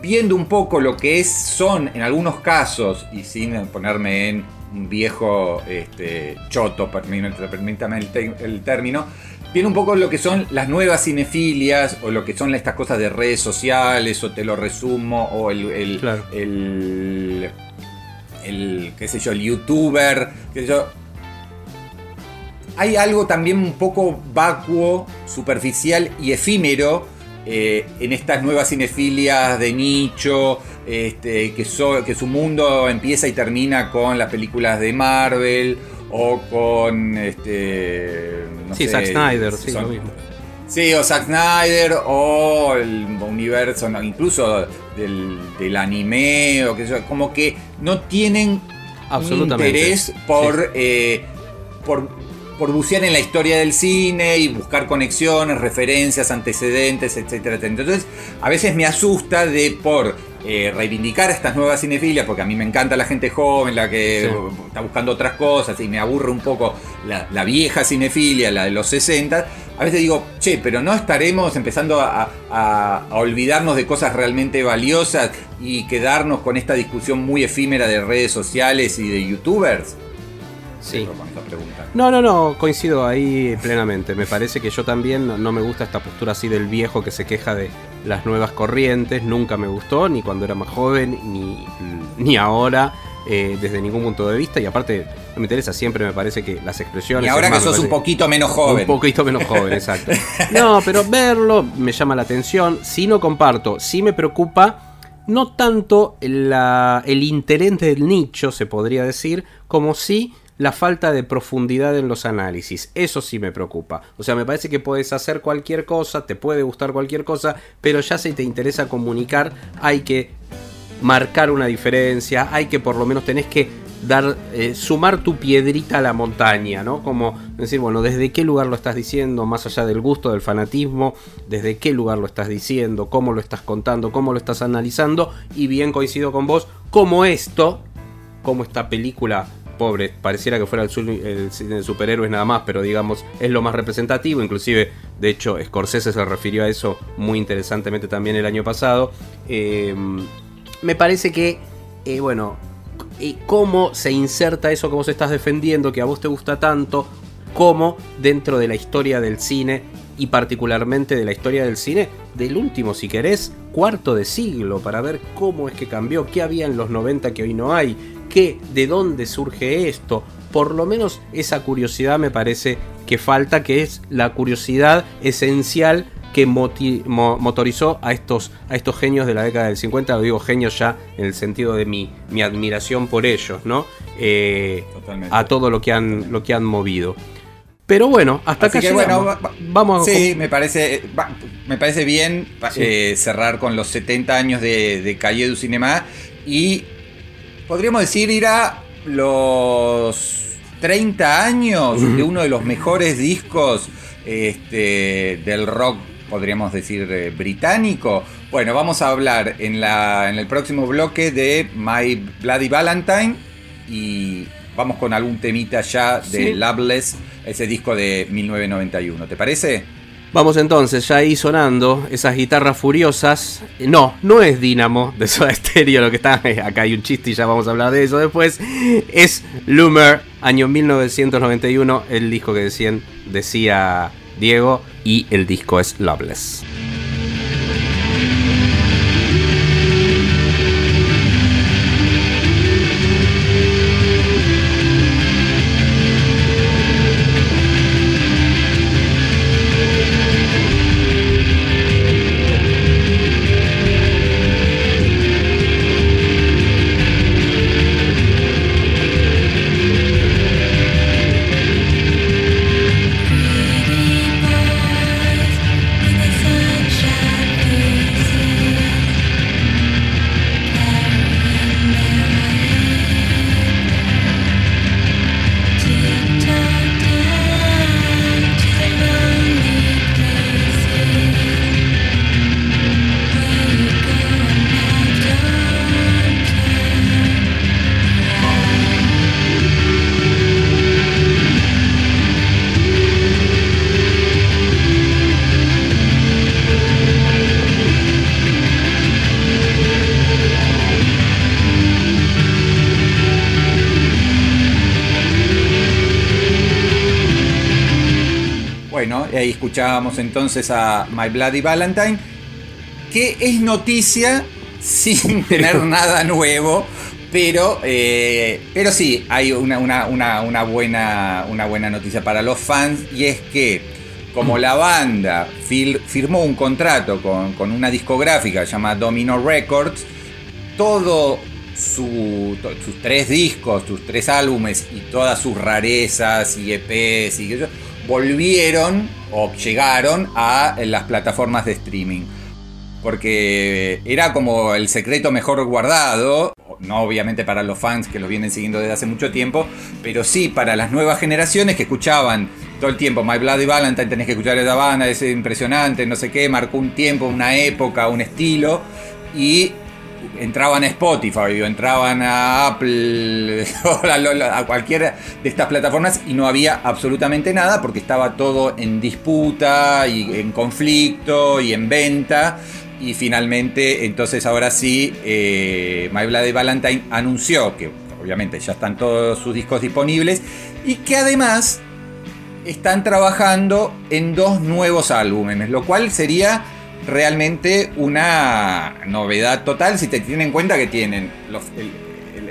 viendo un poco lo que es, son en algunos casos, y sin ponerme en un viejo este, choto, permítame el, término, tiene un poco lo que son las nuevas cinefilias o lo que son estas cosas de redes sociales o te lo resumo o el, el, el, qué sé yo, el youtuber, qué sé yo. Hay algo también un poco vacuo, superficial y efímero eh, en estas nuevas cinefilias de nicho, este, que, que su mundo empieza y termina con las películas de Marvel o con este no sí, Zack Snyder, sí, lo mismo. Sí, o Zack Snyder, o el universo, incluso del, anime, o que como que no tienen interés por, eh, por, por bucear en la historia del cine y buscar conexiones, referencias, antecedentes, etcétera, etcétera. Entonces, a veces me asusta de por eh, reivindicar a estas nuevas cinefilias, porque a mí me encanta la gente joven, la que está buscando otras cosas, y me aburre un poco la, vieja cinefilia, la de los 60. A veces digo, che, pero no estaremos empezando a, olvidarnos de cosas realmente valiosas y quedarnos con esta discusión muy efímera de redes sociales y de youtubers. Sí. No, no, no, coincido ahí plenamente. Me parece que yo también no, me gusta esta postura así del viejo que se queja de las nuevas corrientes. Nunca me gustó, ni cuando era más joven, ni, ni ahora, eh, desde ningún punto de vista. Y aparte, no me interesa siempre, me parece que las expresiones. Y ahora que sos un poquito menos joven. Un poquito menos joven, exacto. No, pero verlo me llama la atención. Si no comparto, sí me preocupa. No tanto el interés del nicho, se podría decir, como si la falta de profundidad en los análisis. Eso sí me preocupa. O sea, me parece que puedes hacer cualquier cosa, te puede gustar cualquier cosa, pero ya si te interesa comunicar, hay que marcar una diferencia, hay que por lo menos tenés que dar eh, sumar tu piedrita a la montaña, ¿no? Como decir, bueno, desde qué lugar lo estás diciendo, más allá del gusto, del fanatismo, desde qué lugar lo estás diciendo, cómo lo estás contando, cómo lo estás analizando y bien coincido con vos, como esto, como esta película pobre, pareciera que fuera el, cine de superhéroes nada más, pero digamos es lo más representativo, inclusive de hecho Scorsese se refirió a eso muy interesantemente también el año pasado. Em, me parece que, eh, bueno, cómo se inserta eso que vos estás defendiendo, que a vos te gusta tanto, como dentro de la historia del cine y particularmente de la historia del cine del último, si querés, cuarto de siglo, para ver cómo es que cambió, qué había en los 90 que hoy no hay, qué, de dónde surge esto. Por lo menos esa curiosidad me parece que falta, que es la curiosidad esencial que motorizó a estos, a estos genios de la década del 50, lo digo genios ya en el sentido de mi, mi admiración por ellos, ¿no? Eh, a todo lo que han, lo que han movido. Pero bueno, hasta acá vamos. Sí, me parece, me parece bien eh, cerrar con los 70 años de, de Calle du Cinema. Y podríamos decir ir a los 30 años de uno de los mejores discos este, del rock, podríamos decir, eh, británico. Bueno, vamos a hablar en, la, en el próximo bloque de My Bloody Valentine y vamos con algún temita ya de Loveless ese disco de 1991. ¿Te parece? Vamos entonces, ya ahí sonando esas guitarras furiosas. No, no es Dynamo de Soda Stereo lo que está. Acá hay un chiste y ya vamos a hablar de eso después. Es Loomer, año 1991, el disco que decían, decía Diego, y el disco es Loveless. Ahí escuchábamos entonces a My Bloody Valentine, que es noticia sin tener nada nuevo, pero, eh, pero sí, hay una, una, buena, una buena noticia para los fans y es que como la banda firmó un contrato con, una discográfica llamada Domino Records, todo sus tres discos, sus tres álbumes y todas sus rarezas y EPs y volvieron o llegaron a las plataformas de streaming. Porque era como el secreto mejor guardado, no obviamente para los fans que lo vienen siguiendo desde hace mucho tiempo, pero sí para las nuevas generaciones que escuchaban todo el tiempo My Bloody Valentine, tenés que escuchar esa banda, es impresionante, no sé qué, marcó un tiempo, una época, un estilo, y entraban a Spotify o entraban a Apple o a cualquiera de estas plataformas y no había absolutamente nada porque estaba todo en disputa y en conflicto y en venta. Y finalmente, entonces ahora sí, eh, My Bloody Valentine anunció que obviamente ya están todos sus discos disponibles y que además están trabajando en dos nuevos álbumes, lo cual sería realmente una novedad total si te tienen en cuenta que tienen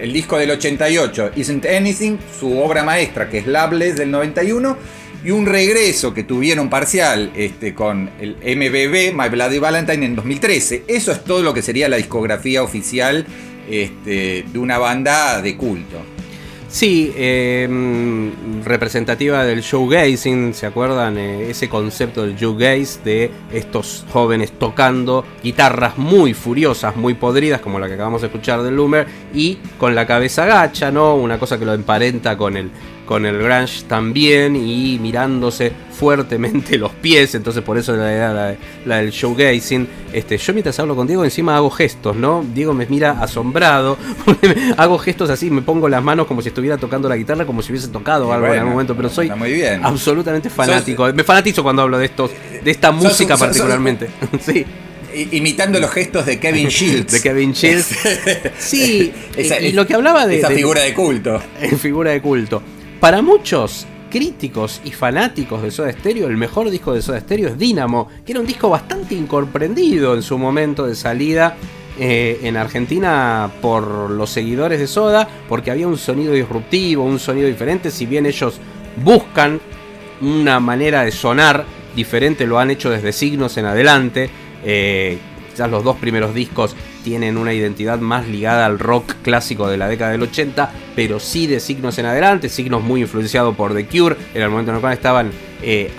el, disco del 88, Isn't Anything, su obra maestra que es Loveless del 91 y un regreso que tuvieron parcial este, con el MBB, My Bloody Valentine, en 2013. Eso es todo lo que sería la discografía oficial este, de una banda de culto. Sí, em, representativa del showgazing, ¿se acuerdan? Eh, ese concepto del showgaze de estos jóvenes tocando guitarras muy furiosas, muy podridas, como la que acabamos de escuchar del Loomer, y con la cabeza gacha, ¿no? Una cosa que lo emparenta con el, con el grunge también y mirándose fuertemente los pies, entonces por eso la, la, la del showgazing. Este, yo mientras hablo con Diego encima hago gestos, ¿no? Diego me mira asombrado, hago gestos así, me pongo las manos como si estuviera tocando la guitarra, como si hubiese tocado algo en algún momento, pero soy absolutamente fanático. me fanatizo cuando hablo de estos, de esta música particularmente. sí imitando los gestos de Kevin Shields. de Kevin Shields. sí, y, lo que hablaba de. Esa figura de culto. Figura de culto. Para muchos críticos y fanáticos de Soda Stereo, el mejor disco de Soda Stereo es Dynamo, que era un disco bastante incomprendido en su momento de salida eh, en Argentina por los seguidores de Soda, porque había un sonido disruptivo, un sonido diferente, si bien ellos buscan una manera de sonar diferente, lo han hecho desde signos en adelante. Eh, quizás los dos primeros discos tienen una identidad más ligada al rock clásico de la década del 80, pero sí de signos en adelante, signos muy influenciados por The Cure, era el momento en el cual estaban eh,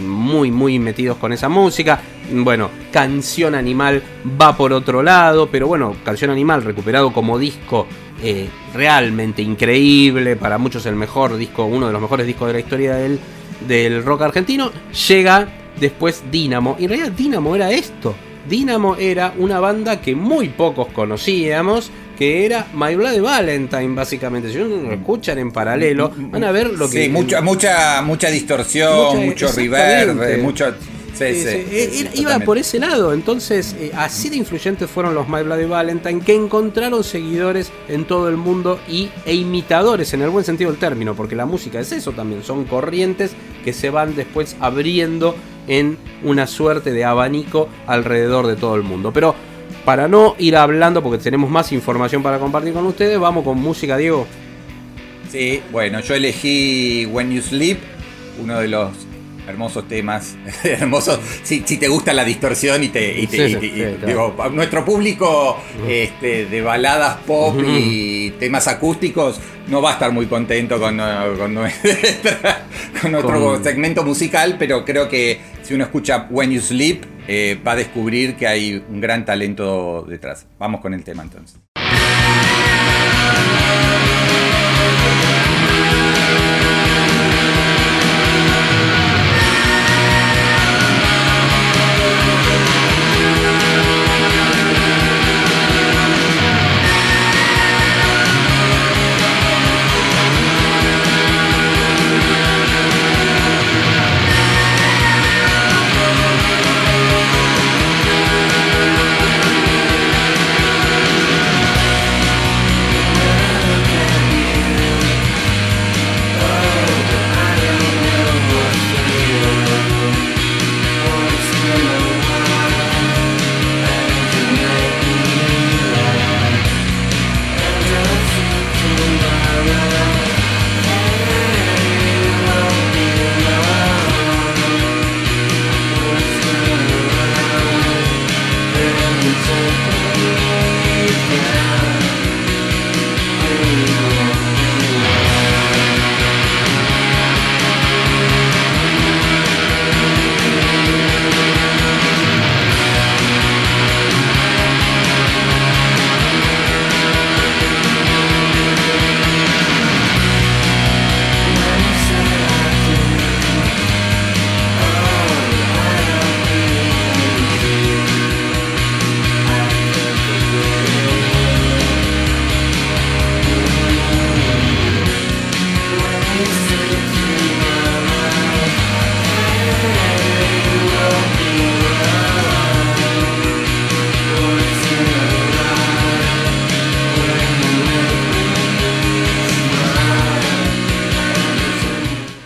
muy, muy metidos con esa música. Bueno, Canción Animal va por otro lado, pero bueno, Canción Animal recuperado como disco eh, realmente increíble, para muchos el mejor disco, uno de los mejores discos de la historia del, del rock argentino, llega después Dynamo, y en realidad Dynamo era esto, Dynamo era una banda que muy pocos conocíamos, que era My Bloody Valentine, básicamente. Si no lo escuchan en paralelo, van a ver lo que. Sí, mucha, mucha, mucha distorsión, Mucha- mucho reverb, mucho. Sí, Sí, era- iba por ese lado, entonces eh, así de influyentes fueron los My Bloody Valentine que encontraron seguidores en todo el mundo y, e imitadores en el buen sentido del término, porque la música es eso también, son corrientes que se van después abriendo en una suerte de abanico alrededor de todo el mundo. Pero para no ir hablando, porque tenemos más información para compartir con ustedes, vamos con música, Diego. Sí, bueno, yo elegí When You Sleep, uno de los hermosos temas, hermosos, si, si te gusta la distorsión y te, y te- Sí, y sí, te- y- sí, claro. digo, nuestro público este, de baladas pop y temas acústicos no va a estar muy contento con, con nuestra- con nuestro Con- segmento musical, pero creo que si uno escucha When You Sleep eh, va a descubrir que hay un gran talento detrás. Vamos con el tema entonces.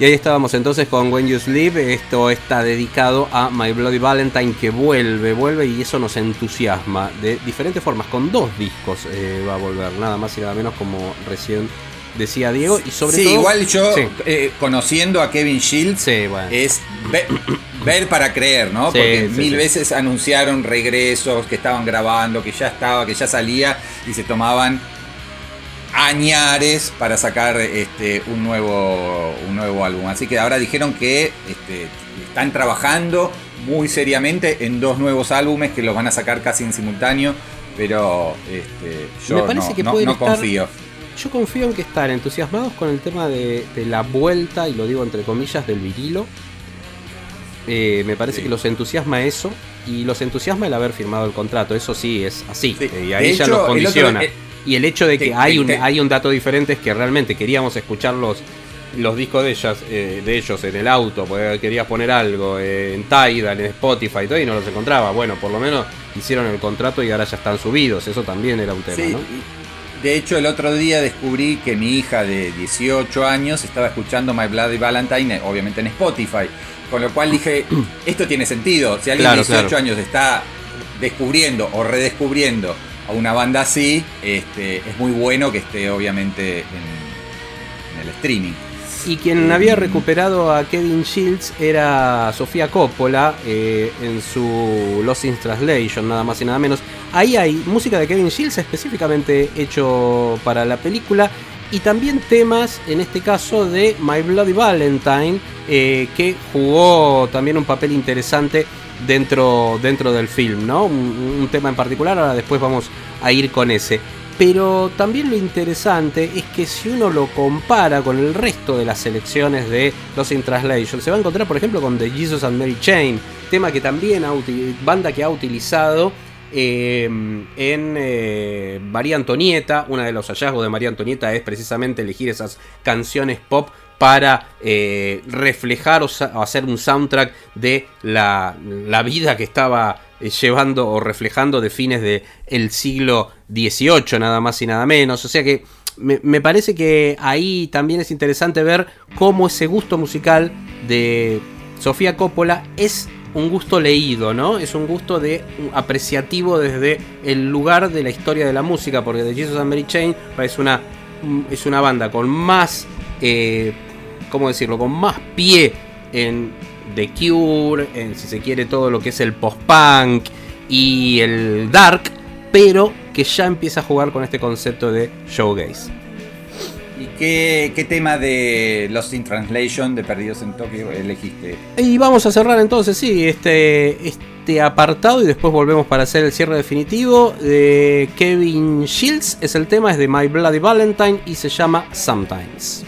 Y ahí estábamos entonces con When You Sleep. Esto está dedicado a My Bloody Valentine que vuelve, vuelve y eso nos entusiasma de diferentes formas. Con dos discos eh, va a volver, nada más y nada menos como recién decía Diego. Y sobre sí, todo. igual yo, Sí. eh, conociendo a Kevin Shields, Sí, bueno. es ve- ver para creer, ¿no? Porque mil veces anunciaron regresos, que estaban grabando, que ya estaba, que ya salía, y se tomaban añares para sacar este, un, nuevo, un nuevo álbum. Así que ahora dijeron que este, están trabajando muy seriamente en dos nuevos álbumes que los van a sacar casi en simultáneo, pero este, yo Me parece no, que no- no estar- confío. Yo confío en que están entusiasmados con el tema de, de la vuelta, y lo digo entre comillas, del virilo. Eh, me parece Sí. que los entusiasma eso y los entusiasma el haber firmado el contrato. Eso sí es así. Sí. eh, y De ahí ya hecho, nos el otro- condiciona. Y el hecho de que hay, un, hay un dato diferente es que realmente queríamos escuchar los, los discos de ellas, eh, de ellos en el auto, porque querías poner algo eh, en Tidal, en Spotify y todo, y no los encontraba. Bueno, por lo menos hicieron el contrato y ahora ya están subidos. Eso también era un tema, Sí, ¿no? de hecho el otro día descubrí que mi hija de 18 años estaba escuchando My Bloody Valentine, obviamente en Spotify. Con lo cual dije, esto tiene sentido. Si alguien Claro, de 18 claro. años está descubriendo o redescubriendo a una banda así, este, es muy bueno que esté obviamente en, en el streaming. Y quien había recuperado a Kevin Shields era Sofía Coppola eh, en su Lost in Translation, nada más y nada menos. Ahí hay música de Kevin Shields específicamente hecho para la película y también temas, en este caso, de My Bloody Valentine, eh, que jugó también un papel interesante dentro, dentro del film, ¿no? Un, tema en particular, ahora después vamos a ir con ese. Pero también lo interesante es que si uno lo compara con el resto de las selecciones de Los In Translation, se va a encontrar, por ejemplo, con The Jesus and Mary Chain, tema que también ha banda que ha utilizado eh, en eh, María Antonieta. Uno de los hallazgos de María Antonieta es precisamente elegir esas canciones pop para eh, reflejar o, hacer un soundtrack de la, vida que estaba eh, llevando o reflejando de fines del el siglo XVIII, nada más y nada menos. O sea que me, me, parece que ahí también es interesante ver cómo ese gusto musical de Sofía Coppola es un gusto leído, ¿no? Es un gusto de apreciativo desde el lugar de la historia de la música, porque The Jesus and Mary Chain es una, es una banda con más eh, ¿cómo decirlo? Con más pie en The Cure, en si se quiere todo lo que es el post-punk y el dark, pero que ya empieza a jugar con este concepto de showgaze. ¿Y qué, tema de Lost in Translation de Perdidos en Tokio elegiste? Y vamos a cerrar entonces, sí, este, este apartado y después volvemos para hacer el cierre definitivo. De Kevin Shields es el tema, es de My Bloody Valentine y se llama Sometimes.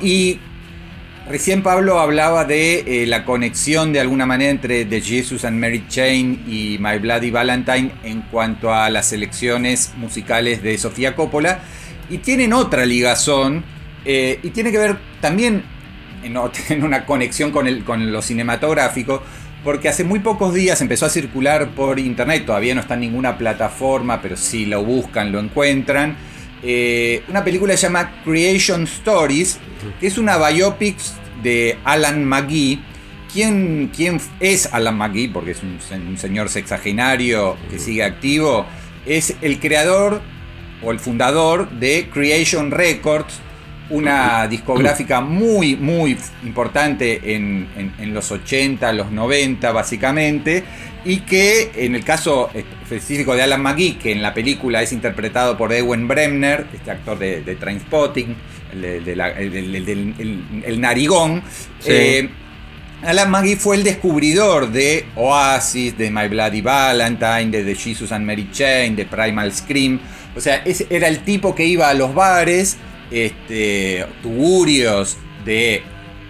Y recién Pablo hablaba de eh, la conexión de alguna manera entre The Jesus and Mary Chain y My Bloody Valentine en cuanto a las selecciones musicales de Sofía Coppola. Y tienen otra ligazón eh, y tiene que ver también en, una conexión con, el, con lo cinematográfico, porque hace muy pocos días empezó a circular por internet, todavía no está en ninguna plataforma, pero si lo buscan lo encuentran eh, una película se llama Creation Stories, que es una biopic de Alan McGee. ¿Quién, quién es Alan McGee? Porque es un, señor sexagenario que sigue activo. Es el creador o el fundador de Creation Records, una discográfica muy, muy importante en, en, los 80, los 90 básicamente, y que en el caso específico de Alan McGee, que en la película es interpretado por Ewen Bremner, este actor de, de Trainspotting, el, narigón, eh, Alan McGee fue el descubridor de Oasis, de My Bloody Valentine, de The Jesus and Mary Chain, de Primal Scream. O sea, ese era el tipo que iba a los bares, este, tugurios de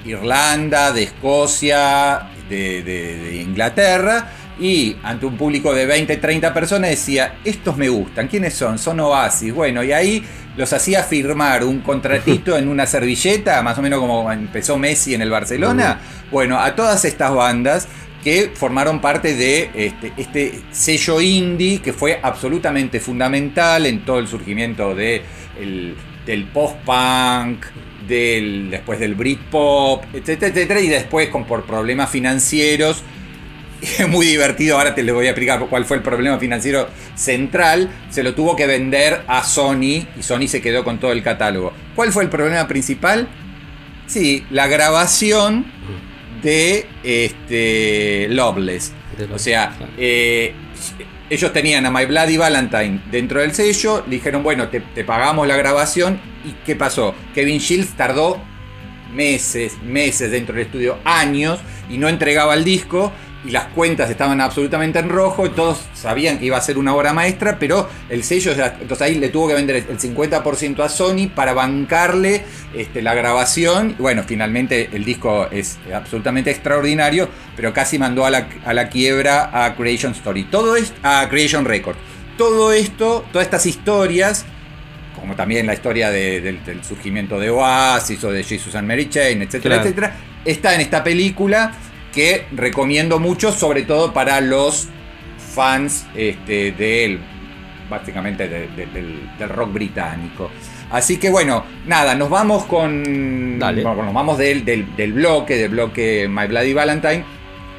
Irlanda, de Escocia, de Inglaterra, y ante un público de 20, 30 personas decía, estos me gustan, ¿quiénes son? Son Oasis. Bueno, y ahí los hacía firmar un contratito en una servilleta, más o menos como empezó Messi en el Barcelona. Bueno, a todas estas bandas que formaron parte de este, este sello indie que fue absolutamente fundamental en todo el surgimiento de del post-punk, del, después del Britpop, etcétera, etcétera, y después con, por problemas financieros es muy divertido, ahora te les voy a explicar cuál fue el problema financiero central, se lo tuvo que vender a Sony y Sony se quedó con todo el catálogo. ¿Cuál fue el problema principal? Sí, la grabación de este, Loveless. O sea, eh, ellos tenían a My Bloody Valentine dentro del sello, dijeron, bueno, te, te pagamos la grabación. ¿Y qué pasó? Kevin Shields tardó meses, meses dentro del estudio, años, y no entregaba el disco y las cuentas estaban absolutamente en rojo y todos sabían que iba a ser una obra maestra, pero el sello, ya, entonces ahí le tuvo que vender el 50% a Sony para bancarle este, la grabación. Bueno, finalmente el disco es absolutamente extraordinario, pero casi mandó a la, a la quiebra a Creation Story. Todo esto, a Creation Record. Todo esto, todas estas historias como también la historia de- del, del surgimiento de Oasis o de Jesus and Mary Chain, etcétera, Claro. etcétera, está en esta película que recomiendo mucho, sobre todo para los fans este, del, básicamente de- de- del, del rock británico. Así que bueno, nada, nos vamos con. Dale. bueno, nos vamos del, del, del bloque, del bloque My Bloody Valentine.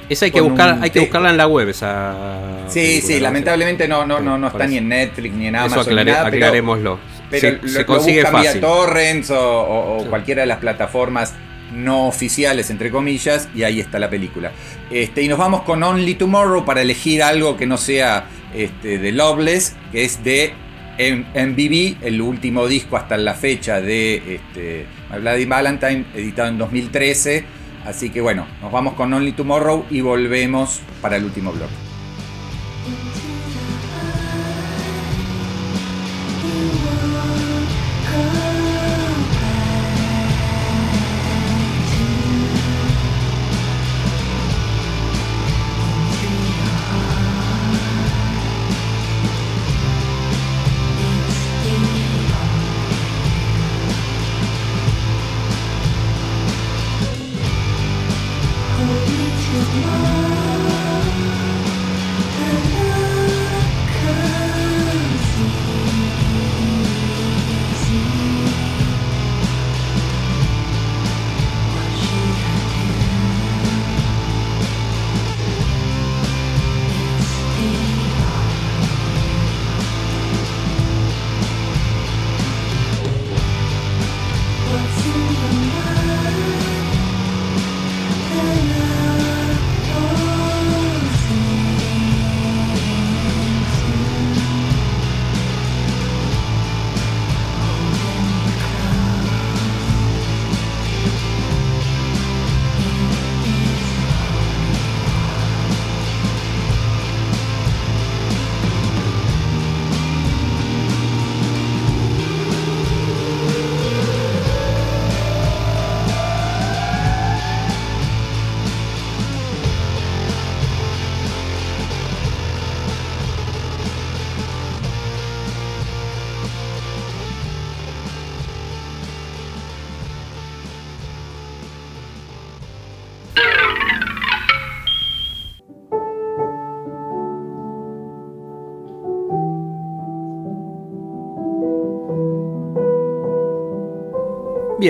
Esa hay que, buscar, hay que buscarla en la web, esa. Sí, película, sí, ¿no? lamentablemente no, no, no, no está eso. ni en Netflix ni en Eso Amazon. ni aclare- nada, pero- aclarémoslo. Pero se, lo, se lo consigue buscan vía torrents o, o- o Sí. cualquiera de las plataformas no oficiales, entre comillas, y ahí está la película. Este, y nos vamos con Only Tomorrow para elegir algo que no sea este, de Loveless, que es de M- MBB, el último disco hasta la fecha de este, My Bloody Valentine, editado en 2013. Así que bueno, nos vamos con Only Tomorrow y volvemos para el último bloque.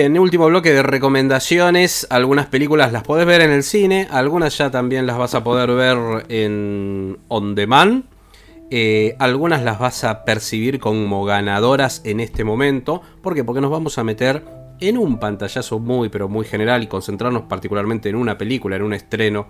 Bien, último bloque de recomendaciones. Algunas películas las podés ver en el cine, algunas ya también las vas a poder ver en on demand. Eh, algunas las vas a percibir como ganadoras en este momento. ¿Por qué? Porque nos vamos a meter en un pantallazo muy, pero muy general y concentrarnos particularmente en una película, en un estreno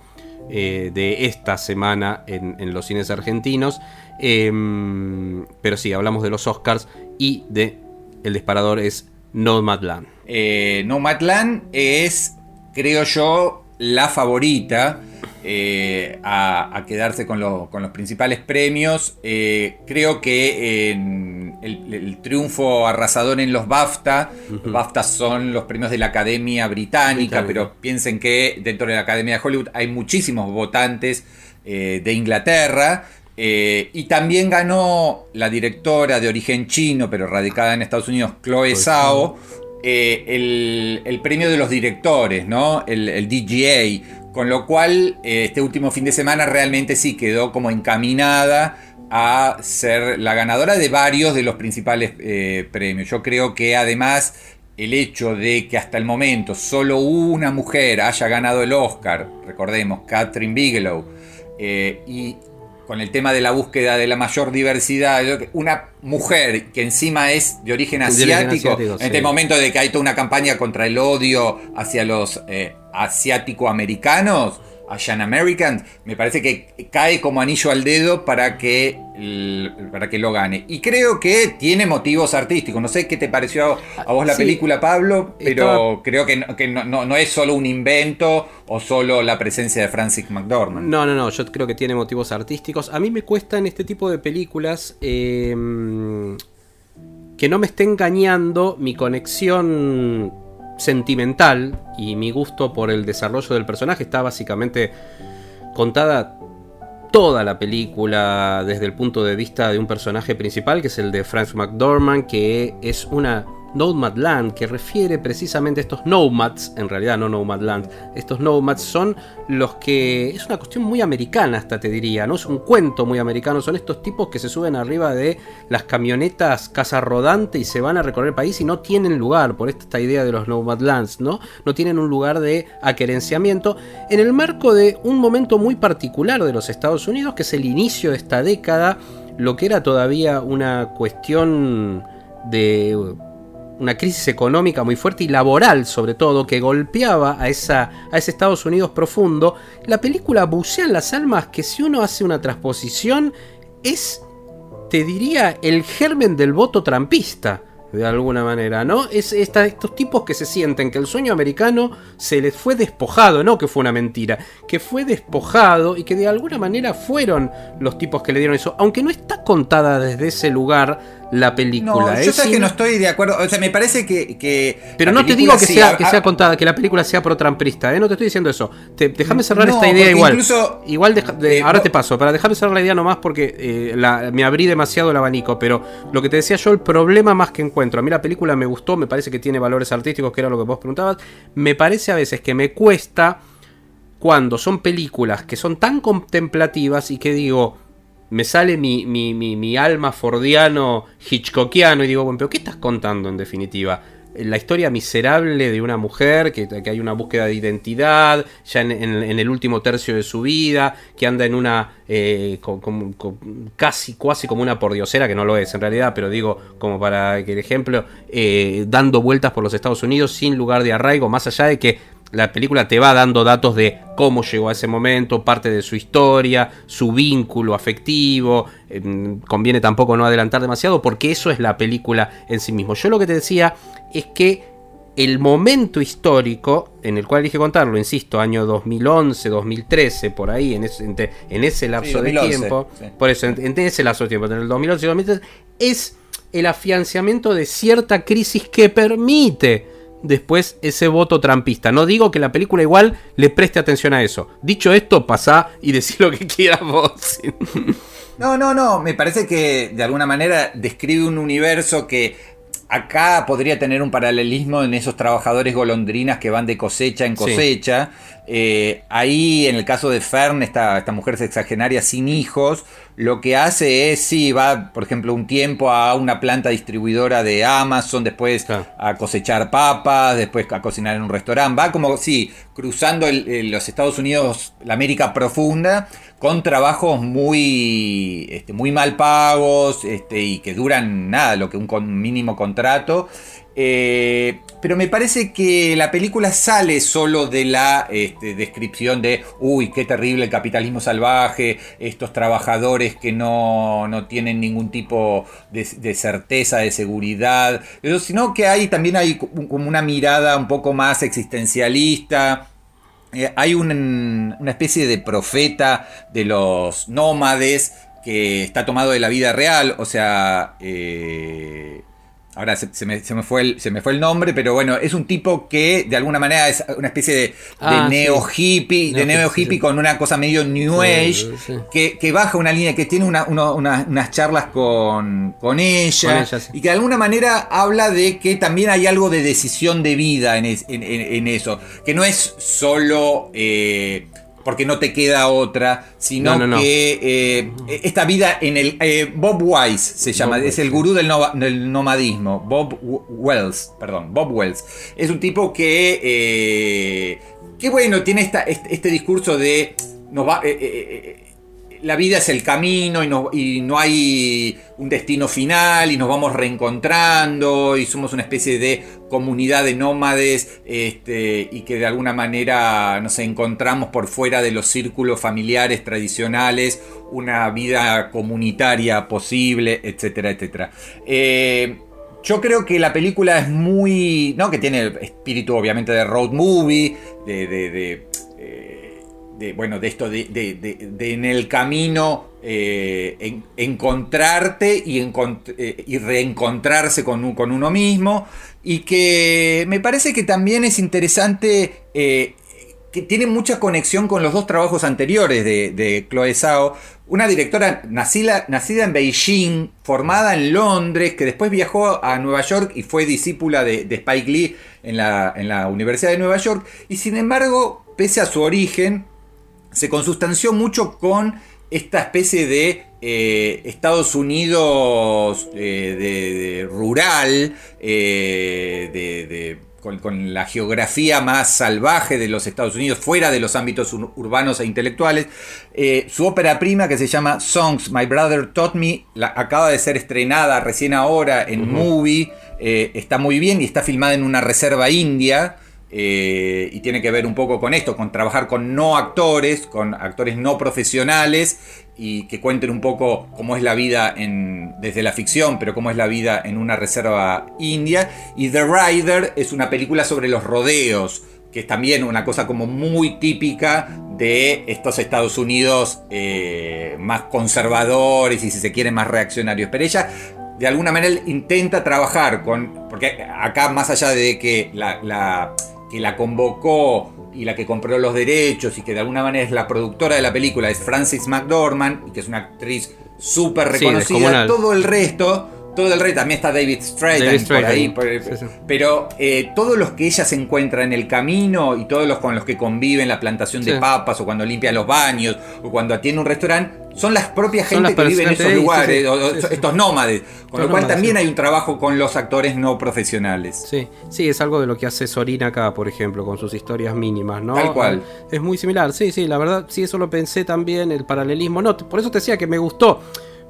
eh, de esta semana en, los cines argentinos. Em, pero sí, hablamos de los Oscars y de el disparador es Nomadland. Eh, Nomadland es, creo yo, la favorita eh, a, a quedarse con, lo- con los principales premios. Eh, creo que en el, el triunfo arrasador en los BAFTA, los BAFTA son los premios de la Academia Británica, Británica. pero piensen que dentro de la Academia de Hollywood hay muchísimos votantes eh, de Inglaterra. y también ganó la directora de origen chino, pero radicada en Estados Unidos, Chloe Zhao, eh, el, premio de los directores, ¿no? El, DGA. Con lo cual, eh, este último fin de semana realmente sí quedó como encaminada a ser la ganadora de varios de los principales eh, premios. Yo creo que además el hecho de que hasta el momento solo una mujer haya ganado el Oscar, recordemos, Catherine Bigelow, y con el tema de la búsqueda de la mayor diversidad, una mujer que encima es de origen De origen asiático, en este momento de que hay toda una campaña contra el odio hacia los eh, asiático-americanos, Asian Americans, me parece que cae como anillo al dedo para que para que lo gane. Y creo que tiene motivos artísticos. No sé qué te pareció a vos la Sí. película, Pablo, pero Estaba- creo que, no, que no- no- no es solo un invento o solo la presencia de Francis McDormand. No, no, no, yo creo que tiene motivos artísticos. A mí me cuesta en este tipo de películas eh, que no me esté engañando mi conexión sentimental y mi gusto por el desarrollo del personaje. Está básicamente contada toda la película desde el punto de vista de un personaje principal, que es el de Franz McDormand, que es una Nomadland, que refiere precisamente a estos nomads, en realidad no Nomadland, estos nomads son los que... es una cuestión muy americana hasta te diría, ¿no? Es un cuento muy americano, son estos tipos que se suben arriba de las camionetas casa rodante y se van a recorrer el país y no tienen lugar, por esta idea de los Nomadlands, ¿no? No tienen un lugar de aquerenciamiento en el marco de un momento muy particular de los Estados Unidos, que es el inicio de esta década, lo que era todavía una cuestión de una crisis económica muy fuerte y laboral sobre todo que golpeaba a, esa, a ese Estados Unidos profundo, la película bucea en las almas que si uno hace una transposición es, te diría, el germen del voto trampista. De alguna manera, ¿no? Es estos tipos que se sienten que el sueño americano se les fue despojado, no que fue una mentira, que fue despojado y que de alguna manera fueron los tipos que le dieron eso, aunque no está contada desde ese lugar la película. No, yo es sé que no estoy de acuerdo. O sea, me parece que. que pero no te digo que sea, que sea contada, que la película sea pro-tramprista, ¿eh? No te estoy diciendo eso. Te- déjame cerrar No, esta idea igual. incluso- igual deja- de- eh, ahora te paso, para dejarme cerrar la idea nomás porque eh, la- me abrí demasiado el abanico. Pero lo que te decía yo, el problema más que encuentro. A mí la película me gustó, me parece que tiene valores artísticos, que era lo que vos preguntabas. Me parece a veces que me cuesta cuando son películas que son tan contemplativas y que digo, me sale mi, mi, mi, alma fordiano, hitchcockiano, y digo, bueno, pero ¿qué estás contando en definitiva? La historia miserable de una mujer, que, que hay una búsqueda de identidad, ya en, el último tercio de su vida, que anda en una, eh, casi, casi como una pordiosera, que no lo es en realidad, pero digo, como para que el ejemplo, eh, dando vueltas por los Estados Unidos sin lugar de arraigo, más allá de que la película te va dando datos de cómo llegó a ese momento, parte de su historia, su vínculo afectivo. eh, conviene tampoco no adelantar demasiado porque eso es la película en sí mismo. Yo lo que te decía es que el momento histórico en el cual dije contarlo, insisto, año 2011, 2013, por ahí, en ese, entre- en ese lapso 2011, de tiempo, sí. por eso, en, en ese lapso de tiempo, entre el 2011 y 2013, es el afianciamiento de cierta crisis que permite después ese voto trampista. No digo que la película igual le preste atención a eso. Dicho esto, pasá y decí lo que quieras vos. No, no, no. Me parece que de alguna manera describe un universo que acá podría tener un paralelismo en esos trabajadores golondrinas que van de cosecha en Sí. cosecha. Eh, ahí, en el caso de Fern, esta, esta mujer sexagenaria sin hijos, lo que hace es, sí, va, por ejemplo, un tiempo a una planta distribuidora de Amazon, después Claro. a cosechar papas, después a cocinar en un restaurante. Va como, sí, cruzando el- el- los Estados Unidos, la América profunda, con trabajos muy, este, muy mal pagos este, y que duran nada, lo que un mínimo contrato. Eh, pero me parece que la película sale solo de la este, descripción de, uy, qué terrible el capitalismo salvaje, estos trabajadores que no, no tienen ningún tipo de, certeza, de seguridad, sino que hay también hay como una mirada un poco más existencialista. Eh, hay un- una especie de profeta de los nómades que está tomado de la vida real, o sea, eh, ahora se, se me, se me fue el, se me fue el nombre, pero bueno, es un tipo que de alguna manera es una especie de, Ah, neo hippie, de Neo hippie, sí. con una cosa medio new age, sí. que, que baja una línea, que tiene una- uno- una- unas charlas con, con ella, Con ella, sí. y que de alguna manera habla de que también hay algo de decisión de vida en, es- en- en- en eso, que no es solo eh, porque no te queda otra, sino No, no, no. que eh, esta vida en el... eh, Bob Wise se llama, Bob es el gurú del, nomadismo, Bob Wells, perdón, Bob Wells. Es un tipo que... eh, que bueno, tiene esta, este, este discurso de... Nos va, eh, la vida es el camino y no, hay un destino final y nos vamos reencontrando y somos una especie de comunidad de nómades este, y que de alguna manera nos encontramos por fuera de los círculos familiares tradicionales, una vida comunitaria posible, etcétera, etcétera. Eh, yo creo que la película es muy. ¿no? Que tiene el espíritu, obviamente, de road movie, de. de, eh, bueno, de esto de, en el camino eh, encontrarte y, eh, y reencontrarse con, con, uno mismo. Y que me parece que también es interesante que tiene mucha conexión con los dos trabajos anteriores de, de Chloe Zhao, una directora nacida, nacida, en Beijing, formada en Londres, que después viajó a Nueva York y fue discípula de, Spike Lee en la, en la, Universidad de Nueva York, y sin embargo, pese a su origen, se consustanció mucho con esta especie de eh, Estados Unidos eh, de, rural, eh, de con, la geografía más salvaje de los Estados Unidos, fuera de los ámbitos urbanos e intelectuales. Su ópera prima, que se llama Songs My Brother Taught Me, la, acaba de ser estrenada recién ahora en Movie. Está muy bien y está filmada en una reserva india. Eh, y tiene que ver un poco con esto, con trabajar con no actores, con actores no profesionales y que cuenten un poco cómo es la vida en, desde la ficción, pero cómo es la vida en una reserva india. Y The Rider es una película sobre los rodeos, que es también una cosa como muy típica de estos Estados Unidos eh, más conservadores y si se quiere más reaccionarios. Pero ella de alguna manera intenta trabajar con, porque acá más allá de que la, que la convocó y la que compró los derechos y que de alguna manera es la productora de la película es Frances McDormand y que es una actriz súper reconocida. todo el resto todo el rey, también está David Stratton, por ahí, pero eh, todos los que ella se encuentra en el camino y todos los con los que convive en la plantación de papas o cuando limpia los baños o cuando atiende un restaurante, son las propias gente que vive en esos lugares, estos nómades, con lo cual también hay un trabajo con los actores no profesionales. Sí, sí, es algo de lo que hace Sorina acá, por ejemplo, con sus historias mínimas, ¿no? Tal cual. Es muy similar, sí, sí, la verdad, sí, eso lo pensé también, el paralelismo, no, por eso te decía que me gustó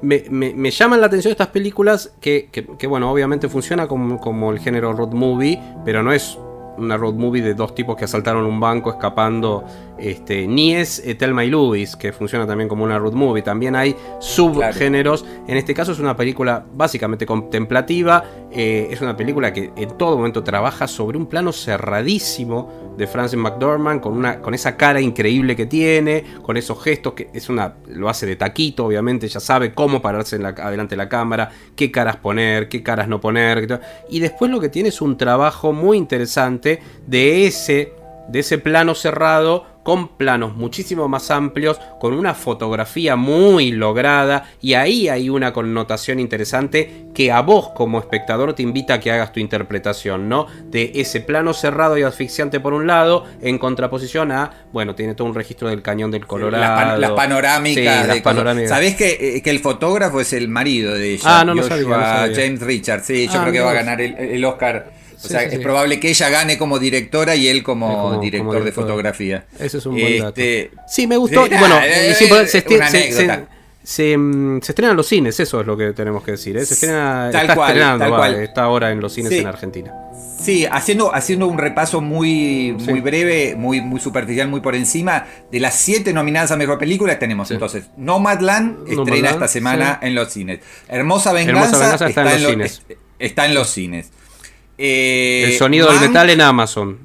me, llaman la atención estas películas que, bueno, obviamente funciona como, como, el género road movie, pero no es una road movie de dos tipos que asaltaron un banco escapando este, ni es eh, Telma y Louis, que funciona también como una road movie. También hay subgéneros. En este caso es una película básicamente contemplativa. Eh, es una película que en todo momento trabaja sobre un plano cerradísimo de Francis McDormand, con, una, con esa cara increíble que tiene, con esos gestos que es una, lo hace de taquito, obviamente. Ya sabe cómo pararse en la, adelante de la cámara, qué caras poner, qué caras no poner. Y después lo que tiene es un trabajo muy interesante de ese, de ese plano cerrado con planos muchísimo más amplios, con una fotografía muy lograda y ahí hay una connotación interesante que a vos como espectador te invita a que hagas tu interpretación, ¿no? De ese plano cerrado y asfixiante por un lado, en contraposición a, bueno, tiene todo un registro del cañón del Colorado. las, panorámicas. ¿Sabés que, que, el fotógrafo es el marido de ella? Ah, no, no sabía, James Richards, sí, yo ah, creo que va a ganar el Oscar o sea, es probable que ella gane como directora y él como, director, de fotografía. Eso es un buen dato. Este, sí, me gustó. y bueno, se, estrenan los cines, eso es lo que tenemos que decir. ¿eh? Se estrena, tal está cual, estrenando, está ahora en los cines en Argentina. Sí, haciendo, haciendo un repaso muy, muy breve, muy, muy superficial, muy por encima, de las siete nominadas a Mejor Película tenemos entonces Nomadland, estrena esta semana en los cines. Hermosa Venganza, está, en los cines. Está en los cines. Eh, el sonido del metal en Amazon.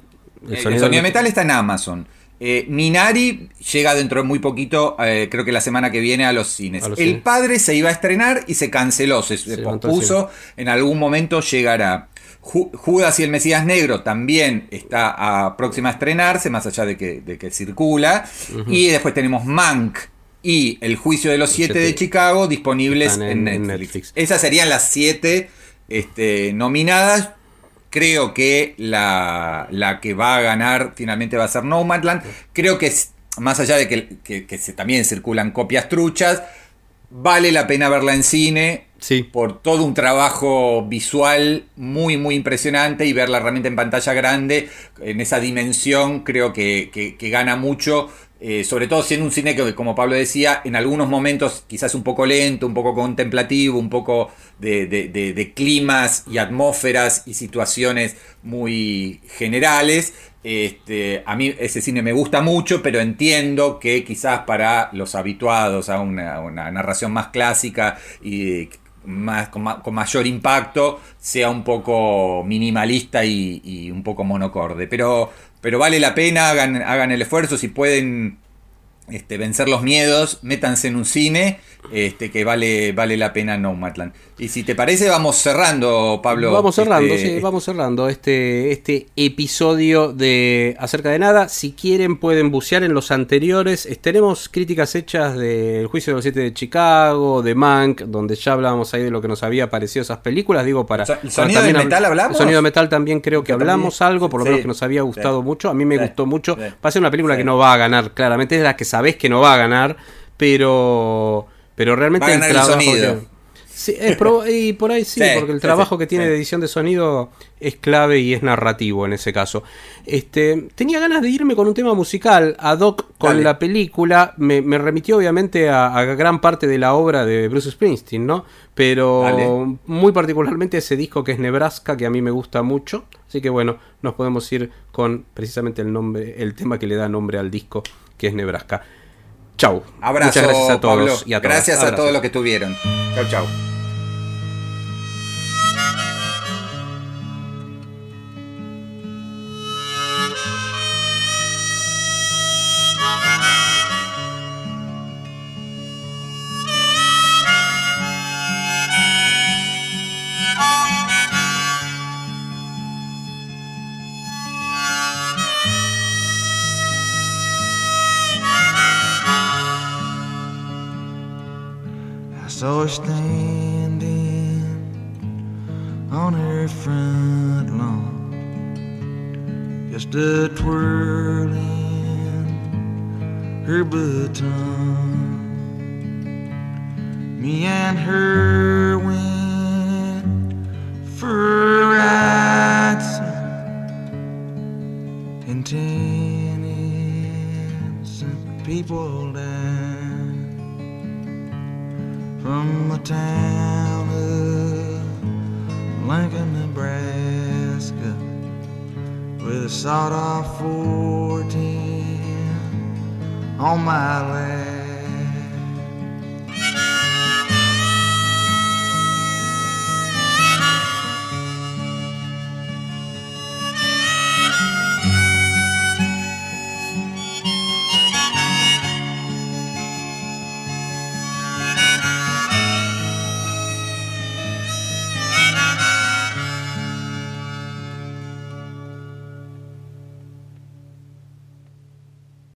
El sonido, del metal está en Amazon. Eh, Minari llega dentro de muy poquito, eh, creo que la semana que viene, a los cines. el padre se iba a estrenar y se canceló, se, pospuso. En algún momento llegará. Judas y el Mesías Negro también está a próxima a estrenarse, más allá de que, circula. Y después tenemos Mank y El Juicio de los Siete de Chicago disponibles en, Netflix. Esas serían las siete este, nominadas. Creo que la, que va a ganar finalmente va a ser Nomadland. Creo que más allá de que, se, también circulan copias truchas, vale la pena verla en cine. Sí. Por todo un trabajo visual muy, muy impresionante y verla realmente en pantalla grande, en esa dimensión, creo que, gana mucho eh, sobre todo siendo un cine que, como Pablo decía, en algunos momentos quizás un poco lento, un poco contemplativo, un poco de, de- de- climas y atmósferas y situaciones muy generales. Este, a mí ese cine me gusta mucho, pero entiendo que quizás para los habituados a una, una narración más clásica y más, con, con mayor impacto sea un poco minimalista y, y un poco monocorde. Pero, pero vale la pena, hagan, el esfuerzo, si pueden este, vencer los miedos, métanse en un cine este, que vale, vale la pena Nomadland. Y si te parece, vamos cerrando, Pablo. Vamos cerrando, este, sí, vamos cerrando este, este episodio de Acerca de Nada. Si quieren pueden bucear en los anteriores. Tenemos críticas hechas del Juicio de los Siete de Chicago, de Mank, donde ya hablábamos ahí de lo que nos había parecido esas películas. Digo, para... So- para ¿Sonido de metal hablamos? Sonido de Metal también creo que También. hablamos algo, por lo Sí, menos que nos había gustado sí. mucho. A mí me Sí, gustó mucho. Va a ser una película que no va a ganar, claramente. Es las que sabés que no va a ganar, pero... Pero realmente Va a ganar el trabajo sonido. Sí, es y por ahí sí, Sí, porque el trabajo sí, que tiene de edición de sonido es clave y es narrativo en ese caso. Este, tenía ganas de irme con un tema musical ad hoc con Dale. la película. Me, me remitió obviamente a, a gran parte de la obra de Bruce Springsteen, ¿no? Pero Dale. muy particularmente ese disco que es Nebraska, que a mí me gusta mucho. Así que bueno, nos podemos ir con precisamente el nombre, el tema que le da nombre al disco, que es Nebraska. Chau. Abrazo, Muchas gracias a todos Pablo. y a todas. Gracias a todos los que estuvieron. Chau, chau.